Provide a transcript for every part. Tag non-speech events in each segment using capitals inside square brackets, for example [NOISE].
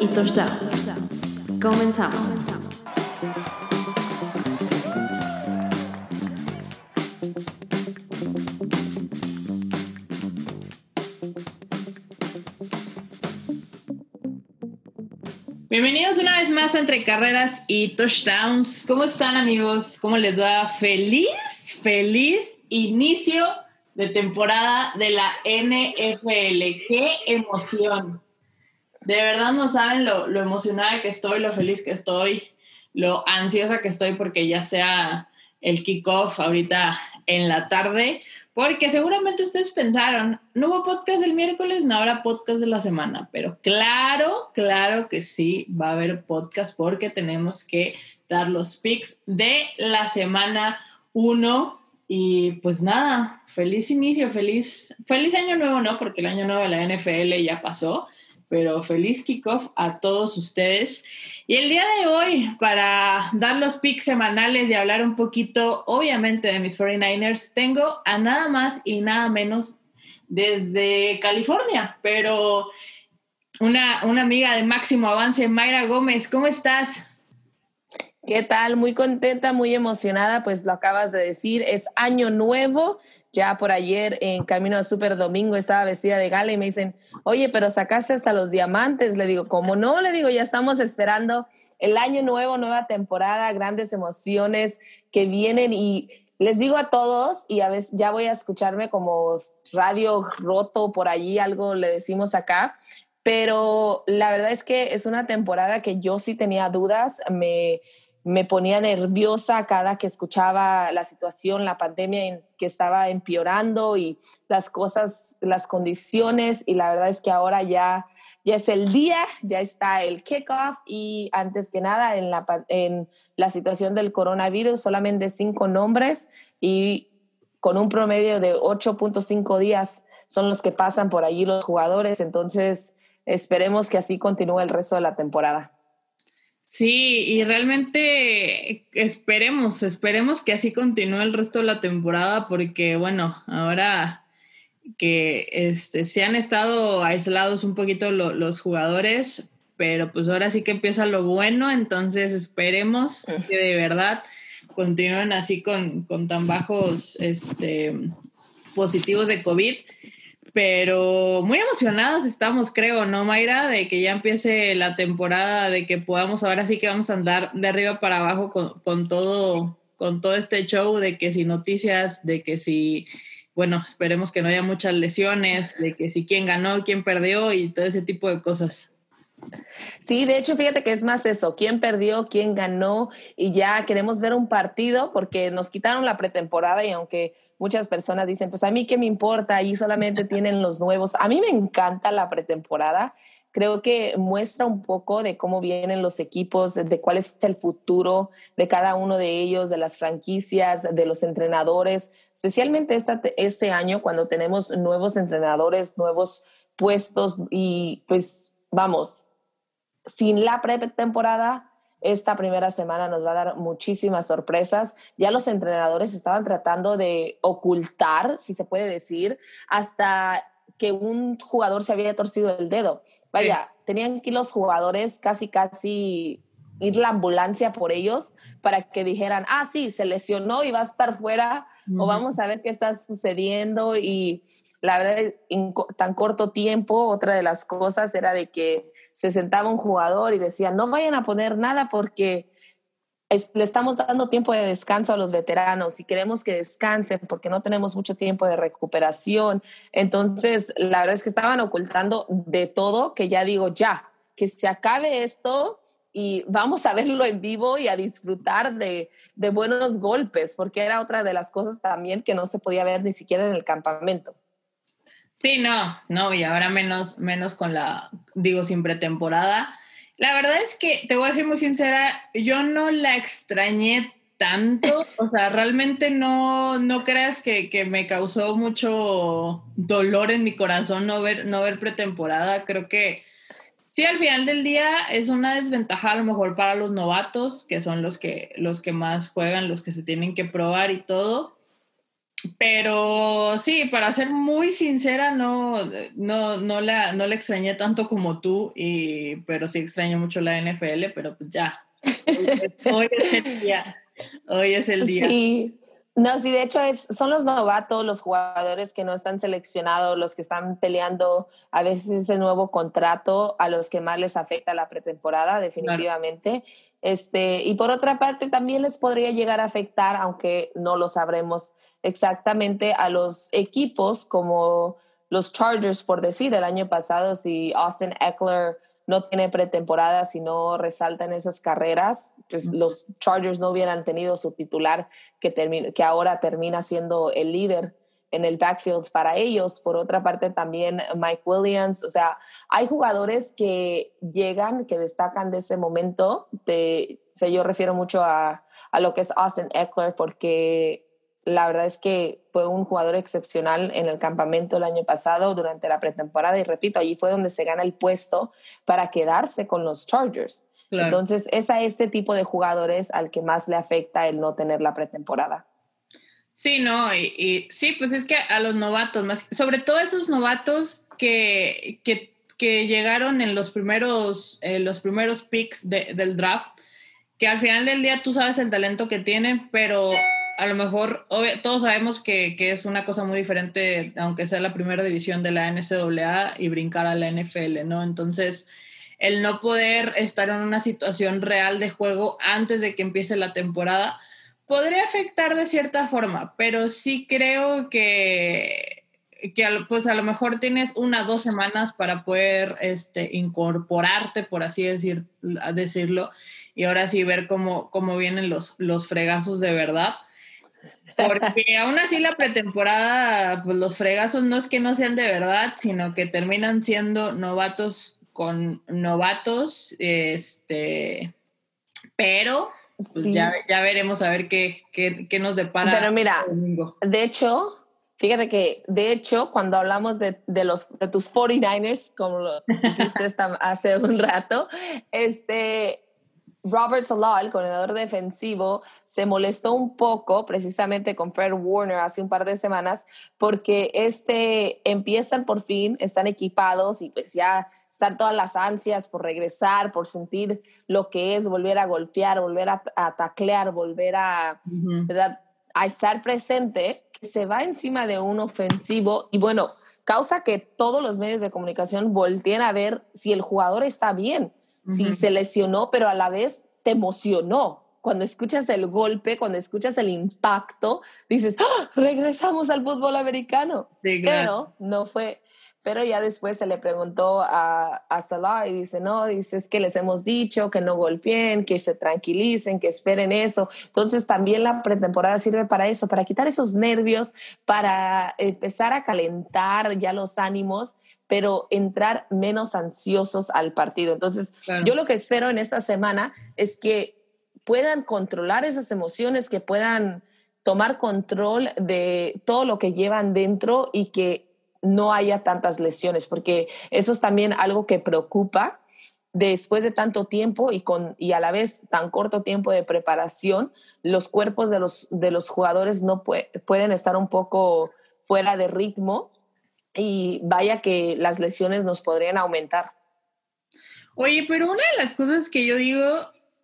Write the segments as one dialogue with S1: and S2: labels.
S1: y touchdowns. Comenzamos.
S2: Bienvenidos una vez más a Entre Carreras y Touchdowns. ¿Cómo están amigos? ¿Cómo les va? Feliz, feliz inicio de temporada de la NFL. ¡Qué emoción! De verdad no saben lo, lo emocionada que estoy, lo feliz que estoy, lo ansiosa que estoy porque ya sea el kickoff ahorita en la tarde, porque seguramente ustedes pensaron, no hubo podcast el miércoles, no habrá podcast de la semana, pero claro, claro que sí va a haber podcast porque tenemos que dar los picks de la semana 1 y pues nada, feliz inicio, feliz, feliz año nuevo, ¿no? Porque el año nuevo de la NFL ya pasó, pero feliz kickoff a todos ustedes. Y el día de hoy, para dar los picks semanales y hablar un poquito, obviamente, de mis 49ers, tengo a nada más y nada menos desde California, pero una, una amiga de máximo avance, Mayra Gómez, ¿cómo estás?
S3: ¿Qué tal? Muy contenta, muy emocionada, pues lo acabas de decir, es año nuevo. Ya por ayer en camino a Super Domingo estaba vestida de gala y me dicen, oye, pero sacaste hasta los diamantes. Le digo, ¿cómo no? Le digo, ya estamos esperando el año nuevo, nueva temporada, grandes emociones que vienen y les digo a todos, y a veces ya voy a escucharme como radio roto por allí, algo le decimos acá, pero la verdad es que es una temporada que yo sí tenía dudas, me me ponía nerviosa cada que escuchaba la situación, la pandemia que estaba empeorando y las cosas, las condiciones y la verdad es que ahora ya, ya es el día, ya está el kickoff y antes que nada en la, en la situación del coronavirus solamente cinco nombres y con un promedio de 8.5 días son los que pasan por allí los jugadores, entonces esperemos que así continúe el resto de la temporada.
S2: Sí, y realmente esperemos, esperemos que así continúe el resto de la temporada, porque bueno, ahora que este, se han estado aislados un poquito los jugadores, pero pues ahora sí que empieza lo bueno, entonces esperemos que de verdad continúen así con, con tan bajos este, positivos de COVID pero muy emocionados estamos, creo, ¿no, Mayra? De que ya empiece la temporada, de que podamos, ahora sí que vamos a andar de arriba para abajo con, todo, con todo este show, de que si noticias, de que si, bueno, esperemos que no haya muchas lesiones, de que si quién ganó, quién perdió y todo ese tipo de cosas.
S3: Sí, de hecho, fíjate que es más eso, quién perdió, quién ganó y ya queremos ver un partido porque nos quitaron la pretemporada y aunque muchas personas dicen, pues a mí qué me importa, ahí solamente [LAUGHS] tienen los nuevos, a mí me encanta la pretemporada, creo que muestra un poco de cómo vienen los equipos, de cuál es el futuro de cada uno de ellos, de las franquicias, de los entrenadores, especialmente esta, este año cuando tenemos nuevos entrenadores, nuevos puestos y pues vamos, sin la pretemporada, esta primera semana nos va a dar muchísimas sorpresas. Ya los entrenadores estaban tratando de ocultar, si se puede decir, hasta que un jugador se había torcido el dedo. Vaya, tenían que los jugadores casi, casi ir la ambulancia por ellos para que dijeran, ah, sí, se lesionó y va a estar fuera, o vamos a ver qué está sucediendo. Y la verdad, en tan corto tiempo, otra de las cosas era de que se sentaba un jugador y decía, no vayan a poner nada porque le estamos dando tiempo de descanso a los veteranos y queremos que descansen porque no tenemos mucho tiempo de recuperación. Entonces, la verdad es que estaban ocultando de todo, que ya digo, ya, que se acabe esto y vamos a verlo en vivo y a disfrutar de, de buenos golpes, porque era otra de las cosas también que no se podía ver ni siquiera en el campamento.
S2: Sí, no, no, y ahora menos, menos con la, digo, sin pretemporada. La verdad es que, te voy a ser muy sincera, yo no la extrañé tanto, [LAUGHS] o sea, realmente no, no creas que, que, me causó mucho dolor en mi corazón no ver, no ver pretemporada. Creo que sí, al final del día es una desventaja a lo mejor para los novatos, que son los que, los que más juegan, los que se tienen que probar y todo pero sí, para ser muy sincera, no, no, no, la, no la extrañé tanto como tú, y, pero sí extraño mucho la NFL, pero pues ya. Hoy es el día. Hoy es el día.
S3: Sí. No, sí, de hecho es, son los novatos, los jugadores que no están seleccionados, los que están peleando a veces ese nuevo contrato a los que más les afecta la pretemporada, definitivamente. Este, y por otra parte, también les podría llegar a afectar, aunque no lo sabremos exactamente, a los equipos como los Chargers, por decir, el año pasado, si Austin Eckler no tiene pretemporada, si no resalta en esas carreras, pues los Chargers no hubieran tenido su titular que, que ahora termina siendo el líder en el backfield para ellos. Por otra parte, también Mike Williams. O sea, hay jugadores que llegan, que destacan de ese momento. De, o sea, yo refiero mucho a, a lo que es Austin Eckler, porque la verdad es que fue un jugador excepcional en el campamento el año pasado durante la pretemporada y repito, allí fue donde se gana el puesto para quedarse con los Chargers. Entonces, es a este tipo de jugadores al que más le afecta el no tener la pretemporada.
S2: Sí, no, y, sí, pues es que a los novatos, más, sobre todo esos novatos que, que, que llegaron en los primeros, eh, los primeros picks del draft, que al final del día tú sabes el talento que tienen, pero a lo mejor todos sabemos que, que, es una cosa muy diferente, aunque sea la primera división de la NCAA y brincar a la NFL, ¿no? Entonces, el no poder estar en una situación real de juego antes de que empiece la temporada, podría afectar de cierta forma, pero sí creo que, que pues a lo mejor tienes una dos semanas para poder este, incorporarte, por así decir, decirlo, y ahora sí ver cómo, cómo vienen los, los fregazos de verdad. Porque [LAUGHS] aún así la pretemporada, pues los fregazos no es que no sean de verdad, sino que terminan siendo novatos con novatos, este, pero pues ya, ya, veremos a ver qué, qué, qué nos depara.
S3: Pero mira, de hecho, fíjate que de hecho, cuando hablamos de, de los, de tus 49ers, como lo dijiste [LAUGHS] hace un rato, este, Robert Salah, el corredor defensivo, se molestó un poco precisamente con Fred Warner hace un par de semanas porque este empiezan por fin, están equipados y pues ya están todas las ansias por regresar, por sentir lo que es volver a golpear, volver a, taclear, volver a, a estar presente, que se va encima de un ofensivo y bueno, causa que todos los medios de comunicación volteen a ver si el jugador está bien, si se lesionó, pero a la vez te emocionó. Cuando escuchas el golpe, cuando escuchas el impacto, dices, ¡Ah! regresamos al fútbol americano. Pero no fue, pero ya después se le preguntó a, a Salah y dice, no, dice, es que les hemos dicho que no golpeen, que se tranquilicen, que esperen eso. Entonces también la pretemporada sirve para eso, para quitar esos nervios, para empezar a calentar ya los ánimos pero entrar menos ansiosos al partido. Entonces, yo lo que espero en esta semana es que puedan controlar esas emociones, que puedan tomar control de todo lo que llevan dentro y que no haya tantas lesiones, porque eso es también algo que preocupa después de tanto tiempo y, con, y a la vez tan corto tiempo de preparación, los cuerpos de los, de los jugadores no pueden estar un poco fuera de ritmo y vaya que las lesiones nos podrían aumentar.
S2: Oye, pero una de las cosas que yo digo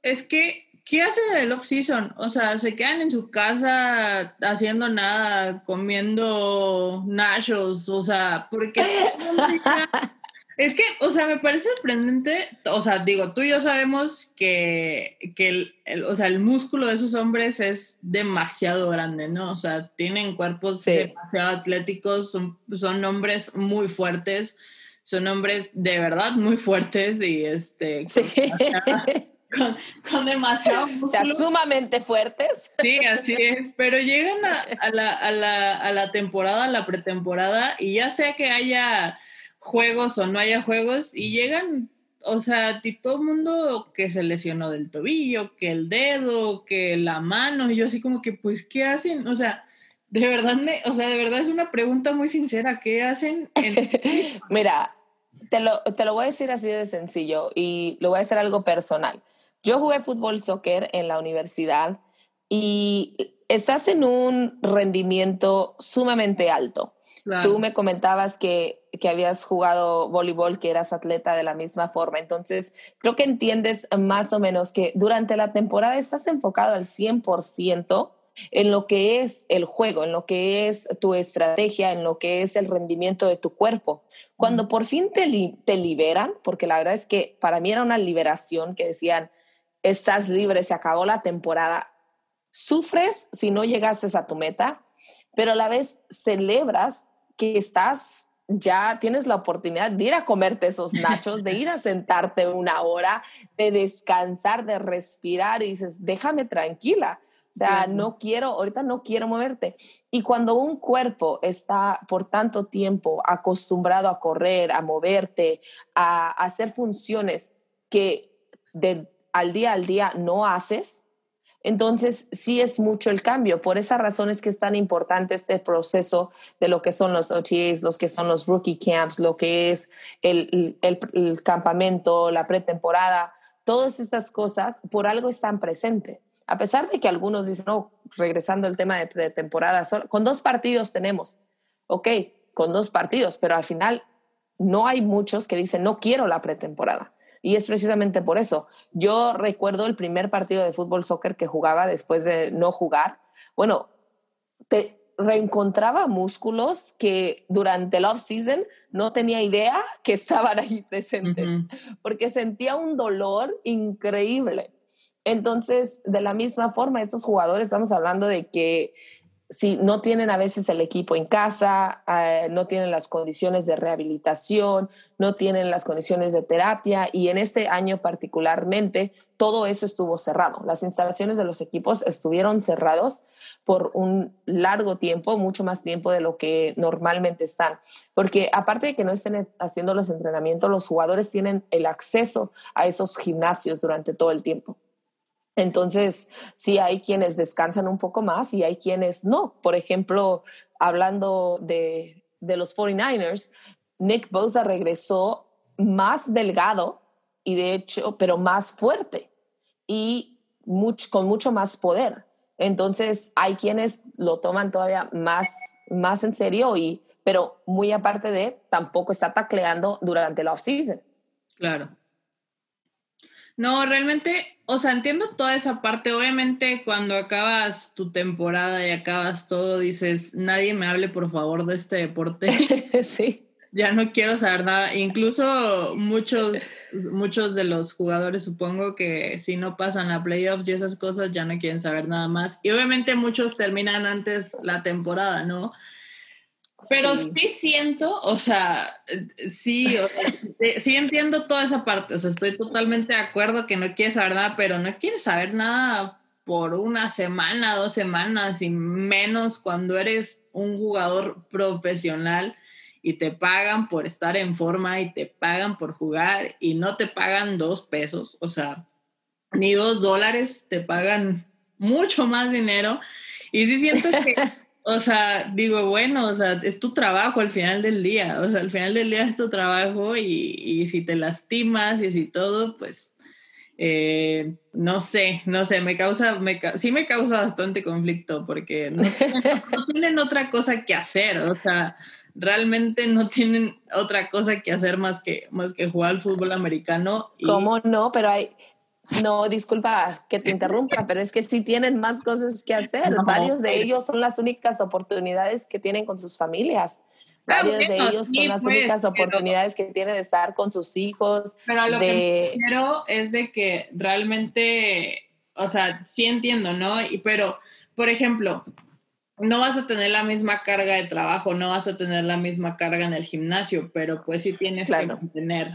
S2: es que ¿qué hacen en el off-season? O sea, se quedan en su casa haciendo nada, comiendo nachos, o sea, porque... [LAUGHS] es que, o sea, me parece sorprendente, o sea, digo, tú y yo sabemos que, que el, o sea, el músculo de esos hombres es demasiado grande, ¿no? O sea, tienen cuerpos demasiado atléticos, son, son hombres muy fuertes, son hombres de verdad muy fuertes y este... Sí. [LAUGHS] con, demasiado [LAUGHS]
S3: O sea, sumamente fuertes.
S2: Sí, así es, pero llegan a, la, a, la, a la temporada, a la pretemporada, y ya sea que haya juegos o no haya juegos, y llegan, o sea, todo el mundo que se lesionó del tobillo, que el dedo, que la mano, y yo así como que, pues, ¿qué hacen? O sea, de verdad, me, o sea, de verdad es una pregunta muy sincera, ¿qué hacen? [LAUGHS]
S3: Mira, te lo, te lo voy a decir así de sencillo y lo voy a hacer algo personal. Yo jugué fútbol soccer en la universidad y estás en un rendimiento sumamente alto. Tú me comentabas que, que, habías jugado voleibol, que eras atleta de la misma forma. Entonces, creo que entiendes más o menos que durante la temporada estás enfocado al 100% en lo que es el juego, en lo que es tu estrategia, en lo que es el rendimiento de tu cuerpo. Cuando por fin te, te liberan, porque la verdad es que para mí era una liberación que decían, estás libre, se acabó la temporada, sufres si no llegaste a tu meta, pero a la vez celebras que estás ya tienes la oportunidad de ir a comerte esos [LAUGHS] nachos, de ir a sentarte una hora, de descansar, de respirar y dices, déjame tranquila. O sea, no quiero, ahorita no quiero moverte. Y cuando un cuerpo está por tanto tiempo acostumbrado a correr, a moverte, a, hacer funciones que de, al día al día no haces, entonces, sí es mucho el cambio. Por esa razón es que es tan importante este proceso de lo que son los OTAs, los que son los rookie camps, lo que es el, el, campamento, la pretemporada. Todas estas cosas por algo están presentes. A pesar de que algunos dicen, no, regresando al tema de pretemporada, con dos partidos tenemos. Ok, con dos partidos, pero al final no hay muchos que dicen, no quiero la pretemporada. Y es precisamente por eso. Yo recuerdo el primer partido de fútbol soccer que jugaba después de no jugar. Bueno, te reencontraba músculos que durante el off-season no tenía idea que estaban ahí presentes, porque sentía un dolor increíble. Entonces, de la misma forma, estos jugadores, estamos hablando de que si no tienen a veces el equipo en casa, eh, no tienen las condiciones de rehabilitación, no tienen las condiciones de terapia y en este año particularmente todo eso estuvo cerrado. Las instalaciones de los equipos estuvieron cerrados por un largo tiempo, mucho más tiempo de lo que normalmente están, porque aparte de que no estén haciendo los entrenamientos, los jugadores tienen el acceso a esos gimnasios durante todo el tiempo. Entonces, sí hay quienes descansan un poco más y hay quienes no. Por ejemplo, hablando de, los 49ers, Nick Bosa regresó más delgado y de hecho, pero más fuerte y con mucho más poder. Entonces, hay quienes lo toman todavía más, más en serio y, pero muy aparte de, tampoco está tacleando durante la off-season.
S2: Claro. No, realmente, o sea, entiendo toda esa parte. Obviamente, cuando acabas tu temporada y acabas todo, dices, nadie me hable por favor de este deporte. [LAUGHS]
S3: sí.
S2: Ya no quiero saber nada. Incluso muchos, muchos de los jugadores, supongo que si no pasan a playoffs y esas cosas, ya no quieren saber nada más. Y obviamente muchos terminan antes la temporada, ¿no? Pero sí. siento, o sea, sí, sí entiendo toda esa parte, o sea, estoy totalmente de acuerdo que no quieres saber nada, pero no quieres saber nada por una semana, dos semanas y menos cuando eres un jugador profesional y te pagan por estar en forma y te pagan por jugar y no te pagan dos pesos, o sea, ni dos dólares, te pagan mucho más dinero. Y sí siento que [LAUGHS] O sea, digo, bueno, o sea, es tu trabajo al final del día, o sea, al final del día es tu trabajo y, si te lastimas y si todo, pues, eh, no sé, no sé, me causa, me, sí me causa bastante conflicto porque [LAUGHS] no, tienen otra cosa que hacer, o sea, realmente no tienen otra cosa que hacer más que, más que jugar al fútbol americano.
S3: ¿Cómo no? Pero hay, no, disculpa que te interrumpa, pero es que sí tienen más cosas que hacer. Varios de ellos son las únicas oportunidades que tienen con sus familias. Varios de ellos son las pues, únicas oportunidades que tienen de estar con sus hijos.
S2: Pero lo que quiero es de que realmente, o sea, sí entiendo, ¿no? Y, pero, por ejemplo, no vas a tener la misma carga de trabajo, no vas a tener la misma carga en el gimnasio, pero pues sí tienes que mantener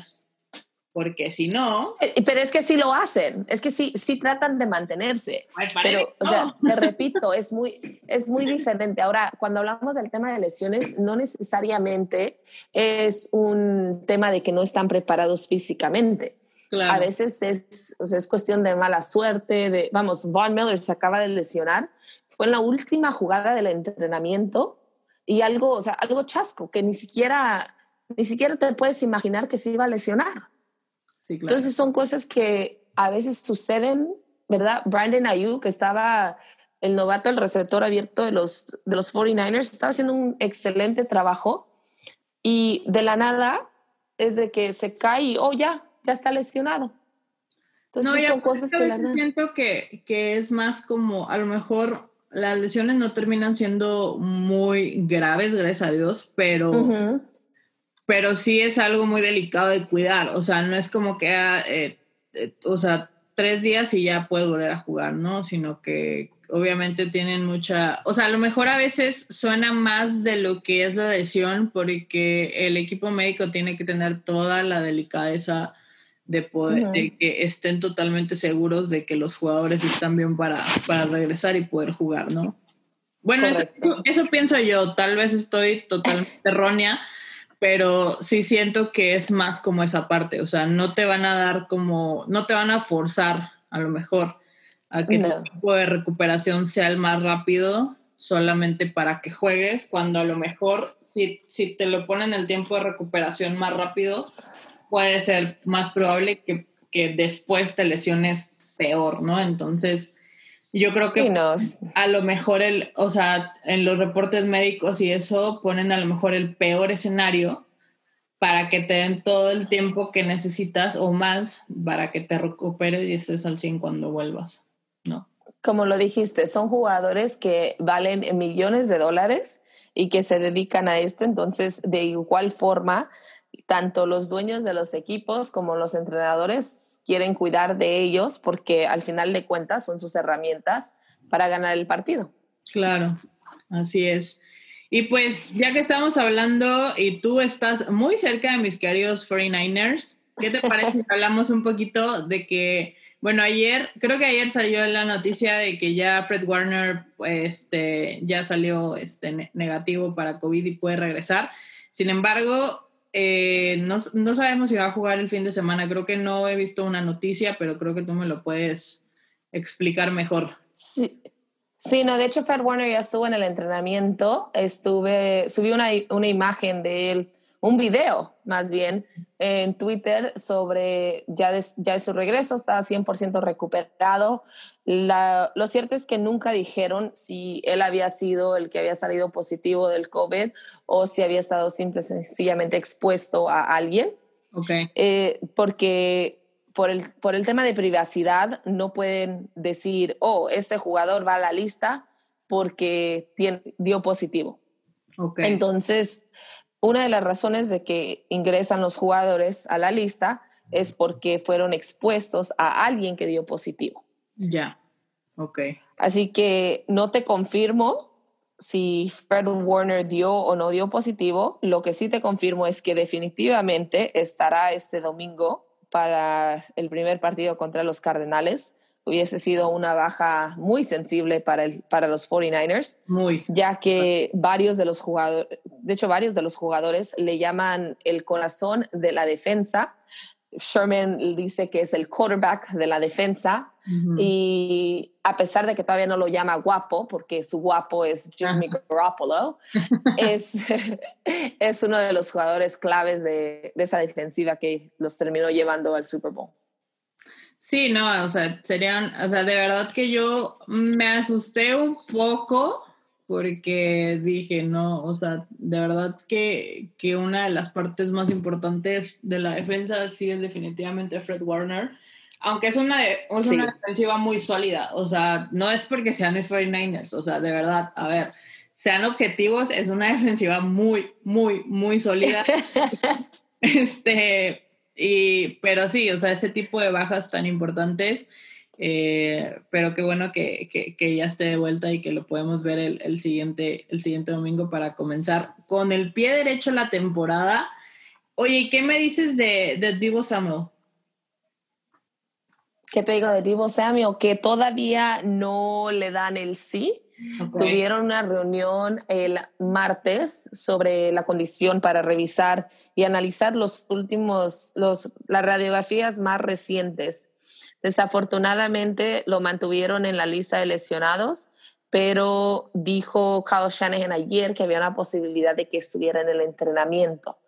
S2: porque si no...
S3: Eh, pero es que sí lo hacen, es que sí, sí tratan de mantenerse. pero, o sea, te repito, es muy, es muy diferente. Ahora, cuando hablamos del tema de lesiones, no necesariamente es un tema de que no están preparados físicamente. A veces es, es cuestión de mala suerte, de, vamos, Von Miller se acaba de lesionar, fue en la última jugada del entrenamiento y algo, o sea, algo chasco, que ni siquiera, ni siquiera te puedes imaginar que se iba a lesionar. Entonces son cosas que a veces suceden, ¿verdad? Brandon Ayuk estaba el novato, el receptor abierto de los, de los 49ers, estaba haciendo un excelente trabajo y de la nada es de que se cae y, oh, ya, ya está lesionado.
S2: Entonces, son cosas que la Siento que, que es más como, a lo mejor las lesiones no terminan siendo muy graves, gracias a Dios, pero, pero sí es algo muy delicado de cuidar. O sea, no es como que, ah, eh, eh, o sea, tres días y ya puede volver a jugar, ¿no? Sino que obviamente tienen mucha, o sea, a lo mejor a veces suena más de lo que es la lesión porque el equipo médico tiene que tener toda la delicadeza de poder, de que estén totalmente seguros de que los jugadores están bien para, para regresar y poder jugar, ¿no? Bueno, eso, eso, pienso yo, tal vez estoy totalmente errónea, pero sí siento que es más como esa parte, o sea, no te van a dar como, no te van a forzar a lo mejor a que el tiempo de recuperación sea el más rápido solamente para que juegues, cuando a lo mejor si, si te lo ponen el tiempo de recuperación más rápido, puede ser más probable que, que después te lesiones peor, ¿no? Entonces, yo creo que a lo mejor el, o sea, en los reportes médicos y eso ponen a lo mejor el peor escenario para que te den todo el tiempo que necesitas o más para que te recuperes y estés al 100 cuando vuelvas, ¿no?
S3: Como lo dijiste, son jugadores que valen millones de dólares y que se dedican a esto, entonces de igual forma, tanto los dueños de los equipos como los entrenadores quieren cuidar de ellos porque al final de cuentas son sus herramientas para ganar el partido.
S2: Claro, así es. Y pues ya que estamos hablando y tú estás muy cerca de mis queridos 49ers, ¿qué te parece si [LAUGHS] hablamos un poquito de que, bueno, ayer, creo que ayer salió la noticia de que ya Fred Warner este, ya salió este, negativo para COVID y puede regresar. Sin embargo, eh, no, no, sabemos si va a jugar el fin de semana. Creo que no he visto una noticia, pero creo que tú me lo puedes explicar mejor.
S3: Sí, Sí, no, de hecho Fred Warner ya estuvo en el entrenamiento, estuve, subí una, una imagen de él, un video más bien, en Twitter sobre ya de, ya de su regreso, estaba 100% recuperado. La, lo cierto es que nunca dijeron si él había sido el que había salido positivo del COVID o si había estado simple, sencillamente expuesto a alguien.
S2: Okay.
S3: Eh, porque por el, por el tema de privacidad no pueden decir, oh, este jugador va a la lista porque tiene, dio positivo. Entonces, una de las razones de que ingresan los jugadores a la lista es porque fueron expuestos a alguien que dio positivo.
S2: Ya, ok.
S3: Así que no te confirmo si Fred Warner dio o no dio positivo. Lo que sí te confirmo es que definitivamente estará este domingo para el primer partido contra los Cardenales. Hubiese sido una baja muy sensible para, el, para los 49ers,
S2: muy.
S3: ya que varios de los jugadores, de hecho varios de los jugadores le llaman el corazón de la defensa. Sherman dice que es el quarterback de la defensa y a pesar de que todavía no lo llama guapo, porque su guapo es Jimmy Garoppolo, es, [LAUGHS] es uno de los jugadores claves de, de, esa defensiva que los terminó llevando al Super Bowl.
S2: Sí, no, o sea, serían, o sea, de verdad que yo me asusté un poco porque dije, no, o sea, de verdad que, que una de las partes más importantes de la defensa sí es definitivamente Fred Warner aunque es una, una defensiva muy sólida, o sea, no es porque sean 49ers, o sea, de verdad, a ver, sean objetivos, es una defensiva muy, muy, muy sólida. [LAUGHS] este, y, pero sí, o sea, ese tipo de bajas tan importantes, eh, pero qué bueno que, que, que, ya esté de vuelta y que lo podemos ver el, el, siguiente, el siguiente domingo para comenzar con el pie derecho la temporada. Oye, ¿qué me dices de, de Divo Samuel?
S3: ¿qué te digo de Divo Samuel? Que todavía no le dan el sí. Tuvieron una reunión el martes sobre la condición para revisar y analizar los últimos, los, las radiografías más recientes. Desafortunadamente lo mantuvieron en la lista de lesionados, pero dijo Kyle Shanahan ayer que había una posibilidad de que estuviera en el entrenamiento.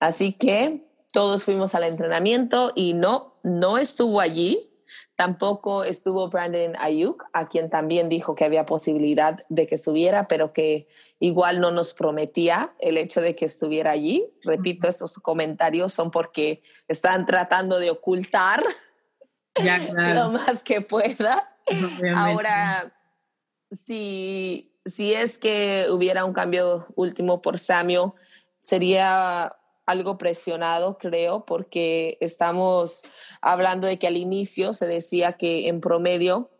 S3: Así que todos fuimos al entrenamiento y no, no estuvo allí Tampoco estuvo Brandon Ayuk, a quien también dijo que había posibilidad de que estuviera, pero que igual no nos prometía el hecho de que estuviera allí. Repito, estos comentarios son porque están tratando de ocultar [LAUGHS] lo más que pueda. Ahora, si, si es que hubiera un cambio último por Samio, sería algo presionado, creo, porque estamos hablando de que al inicio se decía que en promedio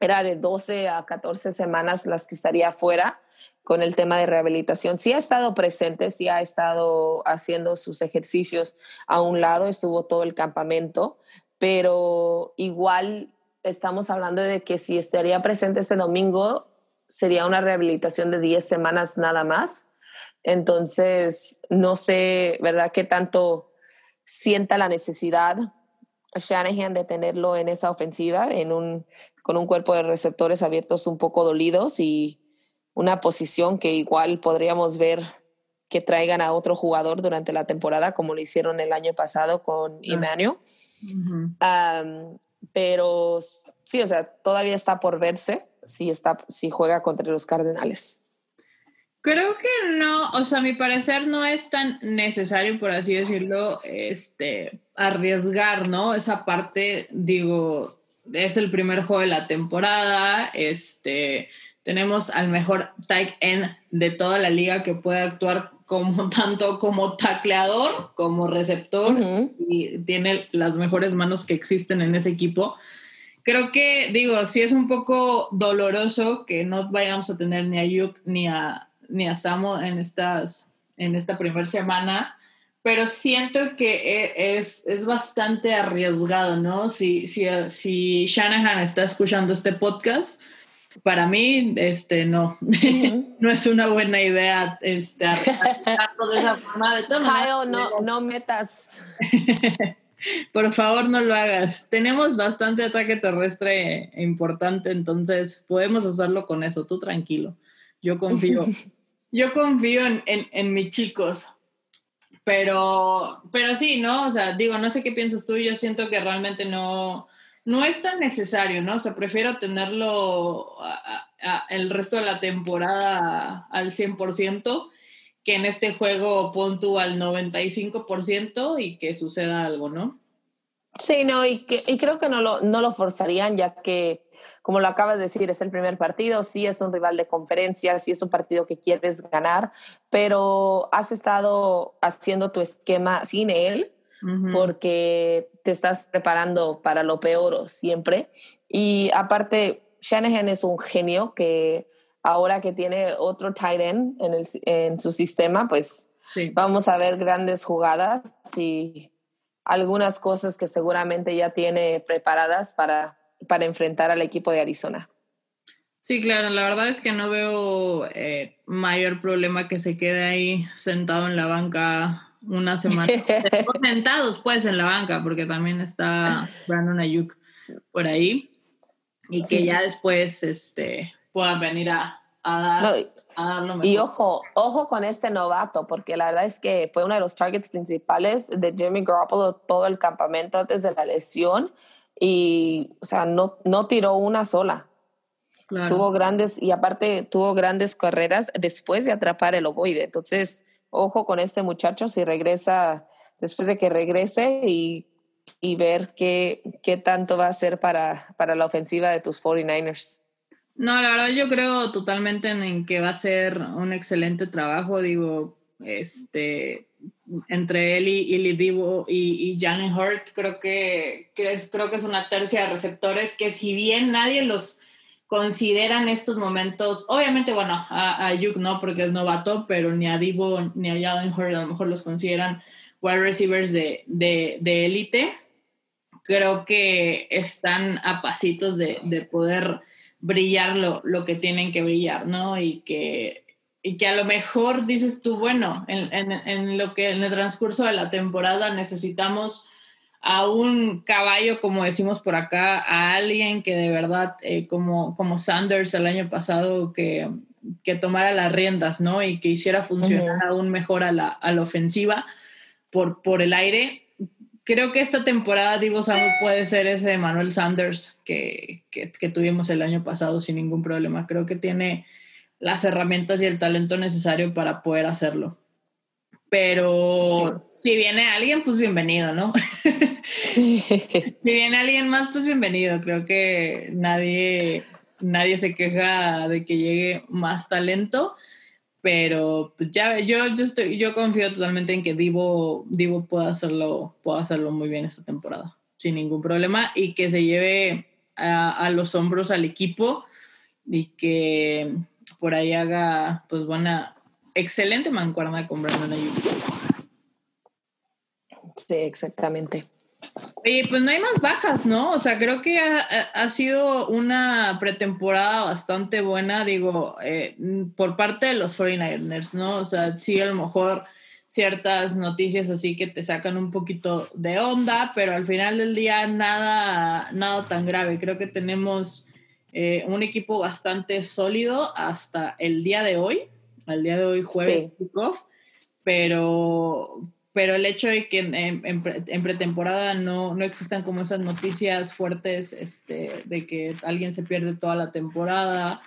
S3: era de 12 a 14 semanas las que estaría fuera con el tema de rehabilitación. Sí ha estado presente, sí ha estado haciendo sus ejercicios a un lado, estuvo todo el campamento, pero igual estamos hablando de que si estaría presente este domingo, sería una rehabilitación de 10 semanas nada más entonces, no sé, ¿verdad?, qué tanto sienta la necesidad Shanahan de tenerlo en esa ofensiva, en un, con un cuerpo de receptores abiertos un poco dolidos y una posición que igual podríamos ver que traigan a otro jugador durante la temporada, como lo hicieron el año pasado con Emmanuel. Pero sí, o sea, todavía está por verse si, está, si juega contra los Cardenales.
S2: Creo que no, o sea, a mi parecer no es tan necesario, por así decirlo, este, arriesgar, ¿no? Esa parte, digo, es el primer juego de la temporada, este, tenemos al mejor tight end de toda la liga que puede actuar como [LAUGHS] tanto como tacleador como receptor y tiene las mejores manos que existen en ese equipo. Creo que, digo, sí es un poco doloroso que no vayamos a tener ni a Yuk ni a ni a Samo en, estas, en esta primera semana, pero siento que e, es, es bastante arriesgado, ¿no? Si, si, si Shanahan está escuchando este podcast, para mí, este, no, [LAUGHS] no es una buena idea este, de esa forma. De
S3: Kyle, no, no metas. [LAUGHS]
S2: Por favor, no lo hagas. Tenemos bastante ataque terrestre importante, entonces podemos hacerlo con eso. Tú tranquilo. Yo confío. [LAUGHS] Yo confío en, en, mis chicos, pero, pero sí, ¿no? O sea, digo, no sé qué piensas tú, yo siento que realmente no, no es tan necesario, ¿no? O sea, prefiero tenerlo el resto de la temporada al 100% que en este juego pon tú al 95% y que suceda algo, ¿no?
S3: Sí, no, y, que, y creo que no lo, no lo forzarían ya que como lo acabas de decir, es el primer partido, sí es un rival de conferencia, sí es un partido que quieres ganar, pero has estado haciendo tu esquema sin él porque te estás preparando para lo peor siempre. Y aparte, Shanahan es un genio que ahora que tiene otro tight end en, en su sistema, pues vamos a ver grandes jugadas y algunas cosas que seguramente ya tiene preparadas para para enfrentar al equipo de Arizona.
S2: Sí, claro, la verdad es que no veo eh, mayor problema que se quede ahí sentado en la banca una semana. [LAUGHS] sentados pues en la banca, porque también está Brandon Ayuk por ahí. Y que ya después este, puedan venir a, dar,
S3: Y ojo, ojo con este novato, porque la verdad es que fue uno de los targets principales de Jimmy Garoppolo todo el campamento antes de la lesión y, o sea, no, no tiró una sola. Tuvo grandes, y aparte tuvo grandes carreras después de atrapar el ovoide. Entonces, ojo con este muchacho si regresa, después de que regrese y, y ver qué, qué tanto va a hacer para, para la ofensiva de tus 49ers.
S2: No, la verdad yo creo totalmente en que va a ser un excelente trabajo. Digo, este, entre él y, y Divo y, y Jalen Hurt, creo que, creo que es una tercia de receptores que si bien nadie los considera en estos momentos, obviamente, bueno, a, a no porque es novato, pero ni a Divo ni a Jalen Hurt a lo mejor los consideran wide receivers de élite. De, creo que están a pasitos de, de poder brillar lo, lo que tienen que brillar, ¿no? Y que y que a lo mejor dices tú, bueno, en, en, en, lo que en el transcurso de la temporada necesitamos a un caballo, como decimos por acá, a alguien que de verdad, eh, como, como Sanders el año pasado, que, que, tomara las riendas, ¿no? Y que hiciera funcionar aún mejor a la, a la ofensiva por, por el aire. creo que esta temporada Divo Samuel puede ser ese Manuel Sanders que, que, tuvimos el año pasado sin ningún problema. Creo que tiene las herramientas y el talento necesario para poder hacerlo. Pero si viene alguien, pues bienvenido, ¿no? [LAUGHS] si viene alguien más, pues bienvenido. Creo que nadie, nadie se queja de que llegue más talento pero pues, ya yo, yo, estoy, yo confío totalmente en que Divo, Divo pueda, hacerlo, pueda hacerlo muy bien esta temporada, sin ningún problema, y que se lleve a, los hombros al equipo y que por ahí haga pues buena, excelente mancuerna con Brandon Ayuk.
S3: Sí, exactamente.
S2: Oye, pues no hay más bajas, ¿no? O sea, creo que ha, sido una pretemporada bastante buena, digo, eh, por parte de los 49ers, ¿no? O sea, sí, a lo mejor ciertas noticias así que te sacan un poquito de onda, pero al final del día nada, nada tan grave. Creo que tenemos eh, un equipo bastante sólido hasta el día de hoy, al día de hoy jueves kickoff, pero pero el hecho de que en, pretemporada no, no, existan como esas noticias fuertes este, de que alguien se pierde toda la temporada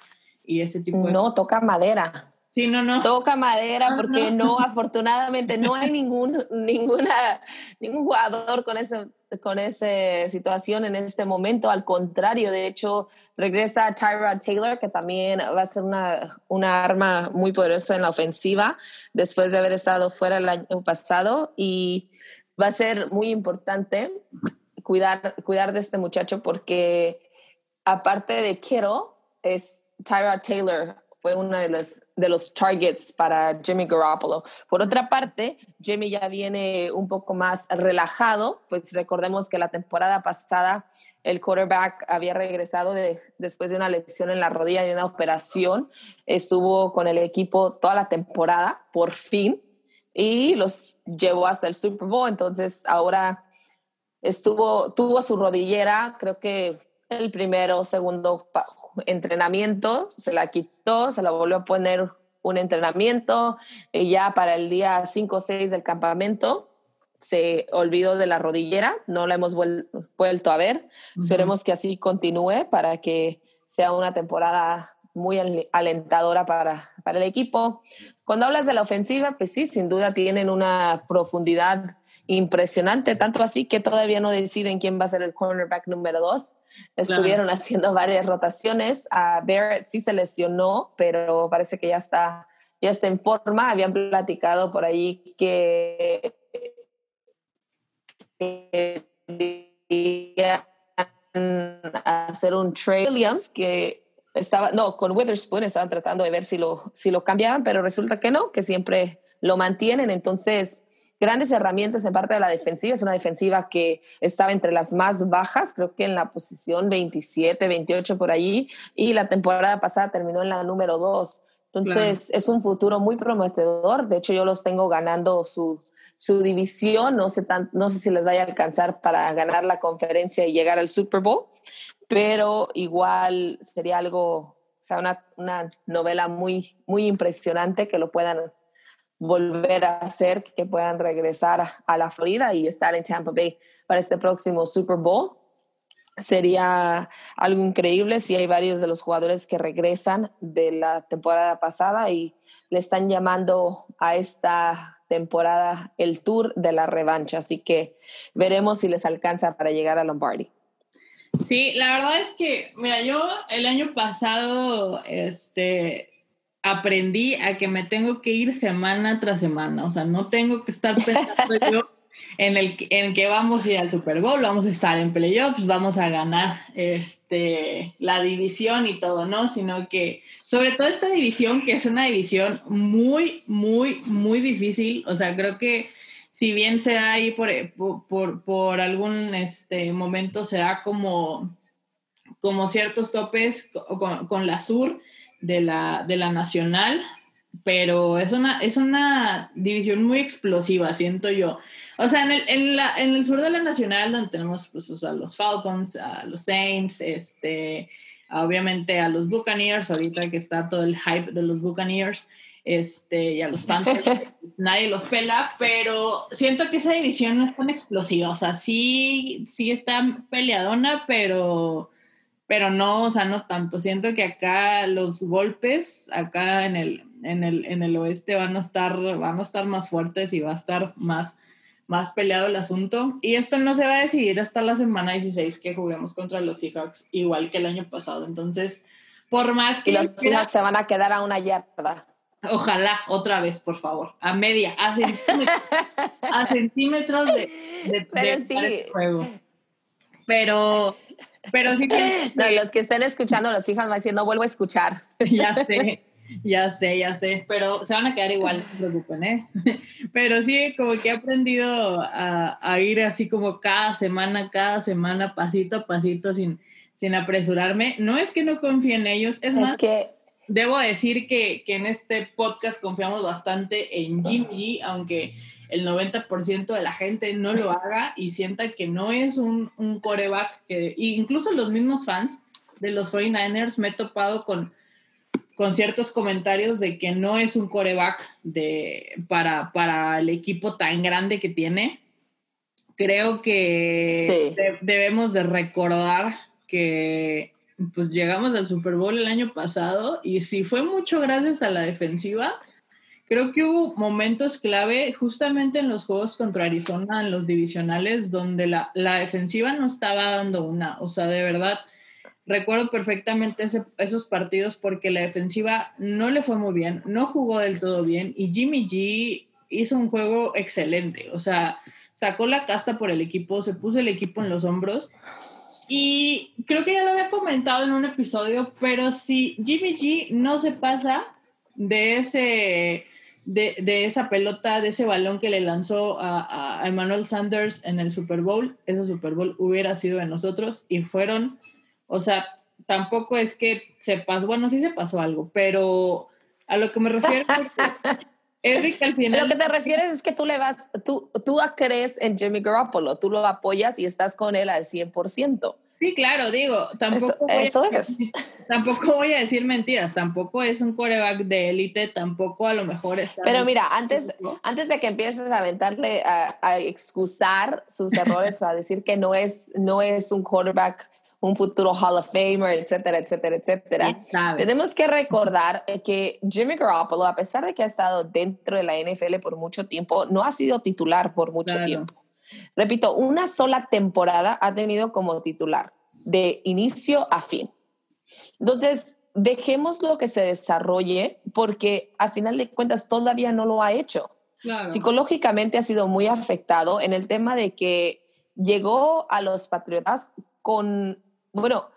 S2: y ese tipo de...
S3: No, toca madera.
S2: Sí, no, no.
S3: Toca madera porque no, afortunadamente no hay ningún, [LAUGHS] ninguna, ningún jugador con ese con esa situación en este momento. Al contrario, de hecho, regresa Tyrod Taylor, que también va a ser una, una arma muy poderosa en la ofensiva después de haber estado fuera el año pasado. Y va a ser muy importante cuidar, cuidar de este muchacho porque aparte de Kittle, es Tyrod Taylor fue uno de los, de los targets para Jimmy Garoppolo. Por otra parte, Jimmy ya viene un poco más relajado, pues recordemos que la temporada pasada el quarterback había regresado de, después de una lesión en la rodilla y una operación, estuvo con el equipo toda la temporada, por fin, y los llevó hasta el Super Bowl, entonces ahora estuvo, tuvo su rodillera, creo que el primero, segundo entrenamiento, se la quitó, se la volvió a poner un entrenamiento y ya para el día 5 o 6 del campamento se olvidó de la rodillera, no la hemos vuelto a ver. Esperemos que así continúe para que sea una temporada muy alentadora para, para el equipo. Cuando hablas de la ofensiva, pues sí, sin duda tienen una profundidad impresionante, tanto así que todavía no deciden quién va a ser el cornerback número dos. Estuvieron haciendo varias rotaciones. A Barrett sí se lesionó, pero parece que ya está, ya está en forma. Habían platicado por ahí que hacer un trade Williams que estaba no con Witherspoon estaban tratando de ver si lo si lo cambiaban pero resulta que no que siempre lo mantienen entonces grandes herramientas en parte de la defensiva. Es una defensiva que estaba entre las más bajas, creo que en la posición 27, 28 por allí, y la temporada pasada terminó en la número 2. Entonces es un futuro muy prometedor. De hecho, yo los tengo ganando su, su división. No sé, tan, no sé si les vaya a alcanzar para ganar la conferencia y llegar al Super Bowl, pero igual sería algo, o sea, una, una novela muy, muy impresionante que lo puedan volver a hacer que puedan regresar a la Florida y estar en Tampa Bay para este próximo Super Bowl. Sería algo increíble si hay varios de los jugadores que regresan de la temporada pasada y le están llamando a esta temporada el Tour de la revancha. Así que veremos si les alcanza para llegar a Lombardi.
S2: Sí, la verdad es que, mira, yo el año pasado, este, aprendí a que me tengo que ir semana tras semana, o sea, no tengo que estar [LAUGHS] pensando yo en el en que vamos a ir al Super Bowl, vamos a estar en playoffs, vamos a ganar este la división y todo, ¿no? Sino que sobre todo esta división que es una división muy muy muy difícil, o sea, creo que si bien se da ahí por, por, por algún este momento se da como como ciertos topes con, con la sur, de la, de la nacional, pero es una, es una división muy explosiva, siento yo. O sea, en el, en, la, en el sur de la nacional, donde tenemos pues, a los Falcons, a los Saints, este, obviamente a los Buccaneers, ahorita que está todo el hype de los Buccaneers, este, y a los Panthers [LAUGHS] pues, nadie los pela, pero siento que esa división no es tan explosiva, o sea, sí, sí está peleadona, pero, pero no, o sea, no tanto. Siento que acá los golpes, acá en el, en el, en el oeste van a estar, van a estar más fuertes y va a estar más, más peleado el asunto. Y esto no se va a decidir hasta la semana 16 que juguemos contra los Seahawks, igual que el año pasado. Entonces, por más que...
S3: Y los Seahawks se van a quedar a una yarda.
S2: Ojalá, otra vez, por favor, a media, a centímetros, [LAUGHS] de, de,
S3: pero sí.
S2: juego. Pero, pero sí que...
S3: No, los que estén escuchando, los hijos van diciendo, no vuelvo a escuchar.
S2: Ya sé, ya sé, ya sé, pero se van a quedar igual, no se preocupen, ¿eh? [LAUGHS] Pero sí, como que he aprendido a, a ir así como cada semana, cada semana, pasito a pasito, sin, sin apresurarme. No es que no confíe en ellos, es,
S3: Es
S2: más...
S3: que
S2: Debo decir que, que en este podcast confiamos bastante en Jimmy aunque el 90% de la gente no lo haga y sienta que no es un, un coreback, que, e incluso los mismos fans de los 49ers me he topado con, con ciertos comentarios de que no es un coreback de, para, para el equipo tan grande que tiene. Creo que
S3: Sí.
S2: de- debemos de recordar que pues llegamos al Super Bowl el año pasado y si fue mucho gracias a la defensiva, creo que hubo momentos clave justamente en los juegos contra Arizona, en los divisionales, donde la, la defensiva no estaba dando una. O sea, de verdad, recuerdo perfectamente esos partidos porque la defensiva no le fue muy bien, no jugó del todo bien y Jimmy G hizo un juego excelente. O sea, sacó la casta por el equipo, se puso el equipo en los hombros. Y creo que ya lo había comentado en un episodio, pero si Jimmy G no se pasa de ese de, de esa pelota, de ese balón que le lanzó a, a Emmanuel Sanders en el Super Bowl, ese Super Bowl hubiera sido de nosotros y fueron, o sea, tampoco es que se pasó, bueno, sí se pasó algo, pero a lo que me refiero es [LAUGHS] de que al final...
S3: lo que te refieres es que tú le vas, tú, tú crees en Jimmy Garoppolo, tú lo apoyas y estás con él al 100%.
S2: Sí, claro, digo, tampoco,
S3: Eso-
S2: voy a
S3: eso
S2: decir- [LAUGHS] tampoco voy a decir mentiras, tampoco es un coreback de élite, tampoco a lo mejor está...
S3: Pero mira, antes, antes de que empieces a aventarle a, a excusar sus errores o a decir que no es, no es un quarterback, un futuro Hall of Famer, etcétera, etcétera, etcétera. Tenemos que recordar que Jimmy Garoppolo, a pesar de que ha estado dentro de la NFL por mucho tiempo, no ha sido titular por mucho
S2: Claro.
S3: tiempo. Repito, una sola temporada ha tenido como titular, de inicio a fin. Entonces, dejemos lo que se desarrolle porque a final de cuentas todavía no lo ha hecho.
S2: Claro.
S3: Psicológicamente ha sido muy afectado en el tema de que llegó a los Patriotas con, bueno,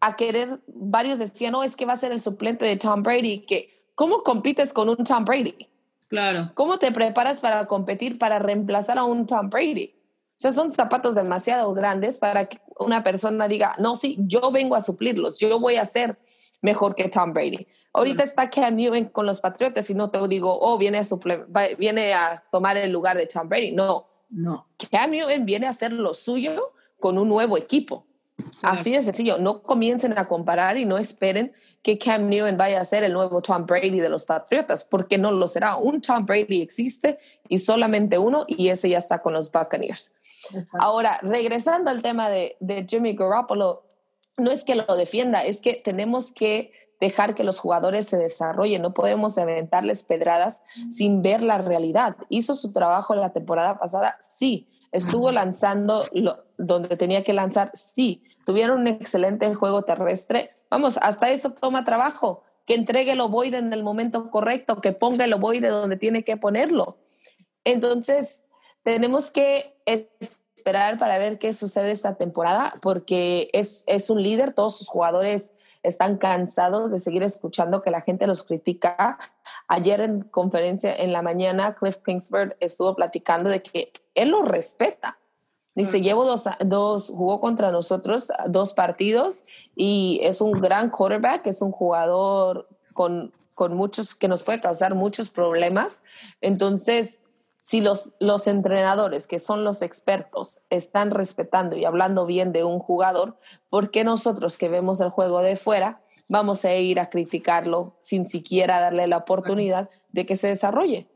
S3: a querer, varios decían, no, es que va a ser el suplente de Tom Brady, que ¿cómo compites con un Tom Brady?
S2: Claro,
S3: ¿Cómo te preparas para competir, para reemplazar a un Tom Brady? O sea, son zapatos demasiado grandes para que una persona diga, no, sí, yo vengo a suplirlos, yo voy a ser mejor que Tom Brady. Ahorita está Cam Newton con los Patriotas y no te digo, oh, viene a, suple- viene a tomar el lugar de Tom Brady. No,
S2: no.
S3: Cam Newton viene a hacer lo suyo con un nuevo equipo. Así de sencillo. No comiencen a comparar y no esperen que Cam Newton vaya a ser el nuevo Tom Brady de los Patriotas, porque no lo será. Un Tom Brady existe y solamente uno, y ese ya está con los Buccaneers. Ahora, regresando al tema de, de Jimmy Garoppolo, no es que lo defienda, es que tenemos que dejar que los jugadores se desarrollen, no podemos aventarles pedradas sin ver la realidad. ¿Hizo su trabajo la temporada pasada? Sí. ¿Estuvo lanzando lo, donde tenía que lanzar? Sí. ¿Tuvieron un excelente juego terrestre? Vamos, hasta eso toma trabajo. Que entregue el ovoide en el momento correcto, que ponga el ovoide donde tiene que ponerlo. Entonces, tenemos que esperar para ver qué sucede esta temporada, porque es, es un líder, todos sus jugadores están cansados de seguir escuchando que la gente los critica. Ayer en conferencia en la mañana, Cliff Kingsbury estuvo platicando de que él lo respeta. Dice, llevo dos, dos, jugó contra nosotros dos partidos y es un gran quarterback, es un jugador con, con muchos, que nos puede causar muchos problemas. Entonces, si los, los entrenadores, que son los expertos, están respetando y hablando bien de un jugador, ¿por qué nosotros que vemos el juego de fuera vamos a ir a criticarlo sin siquiera darle la oportunidad de que se desarrolle.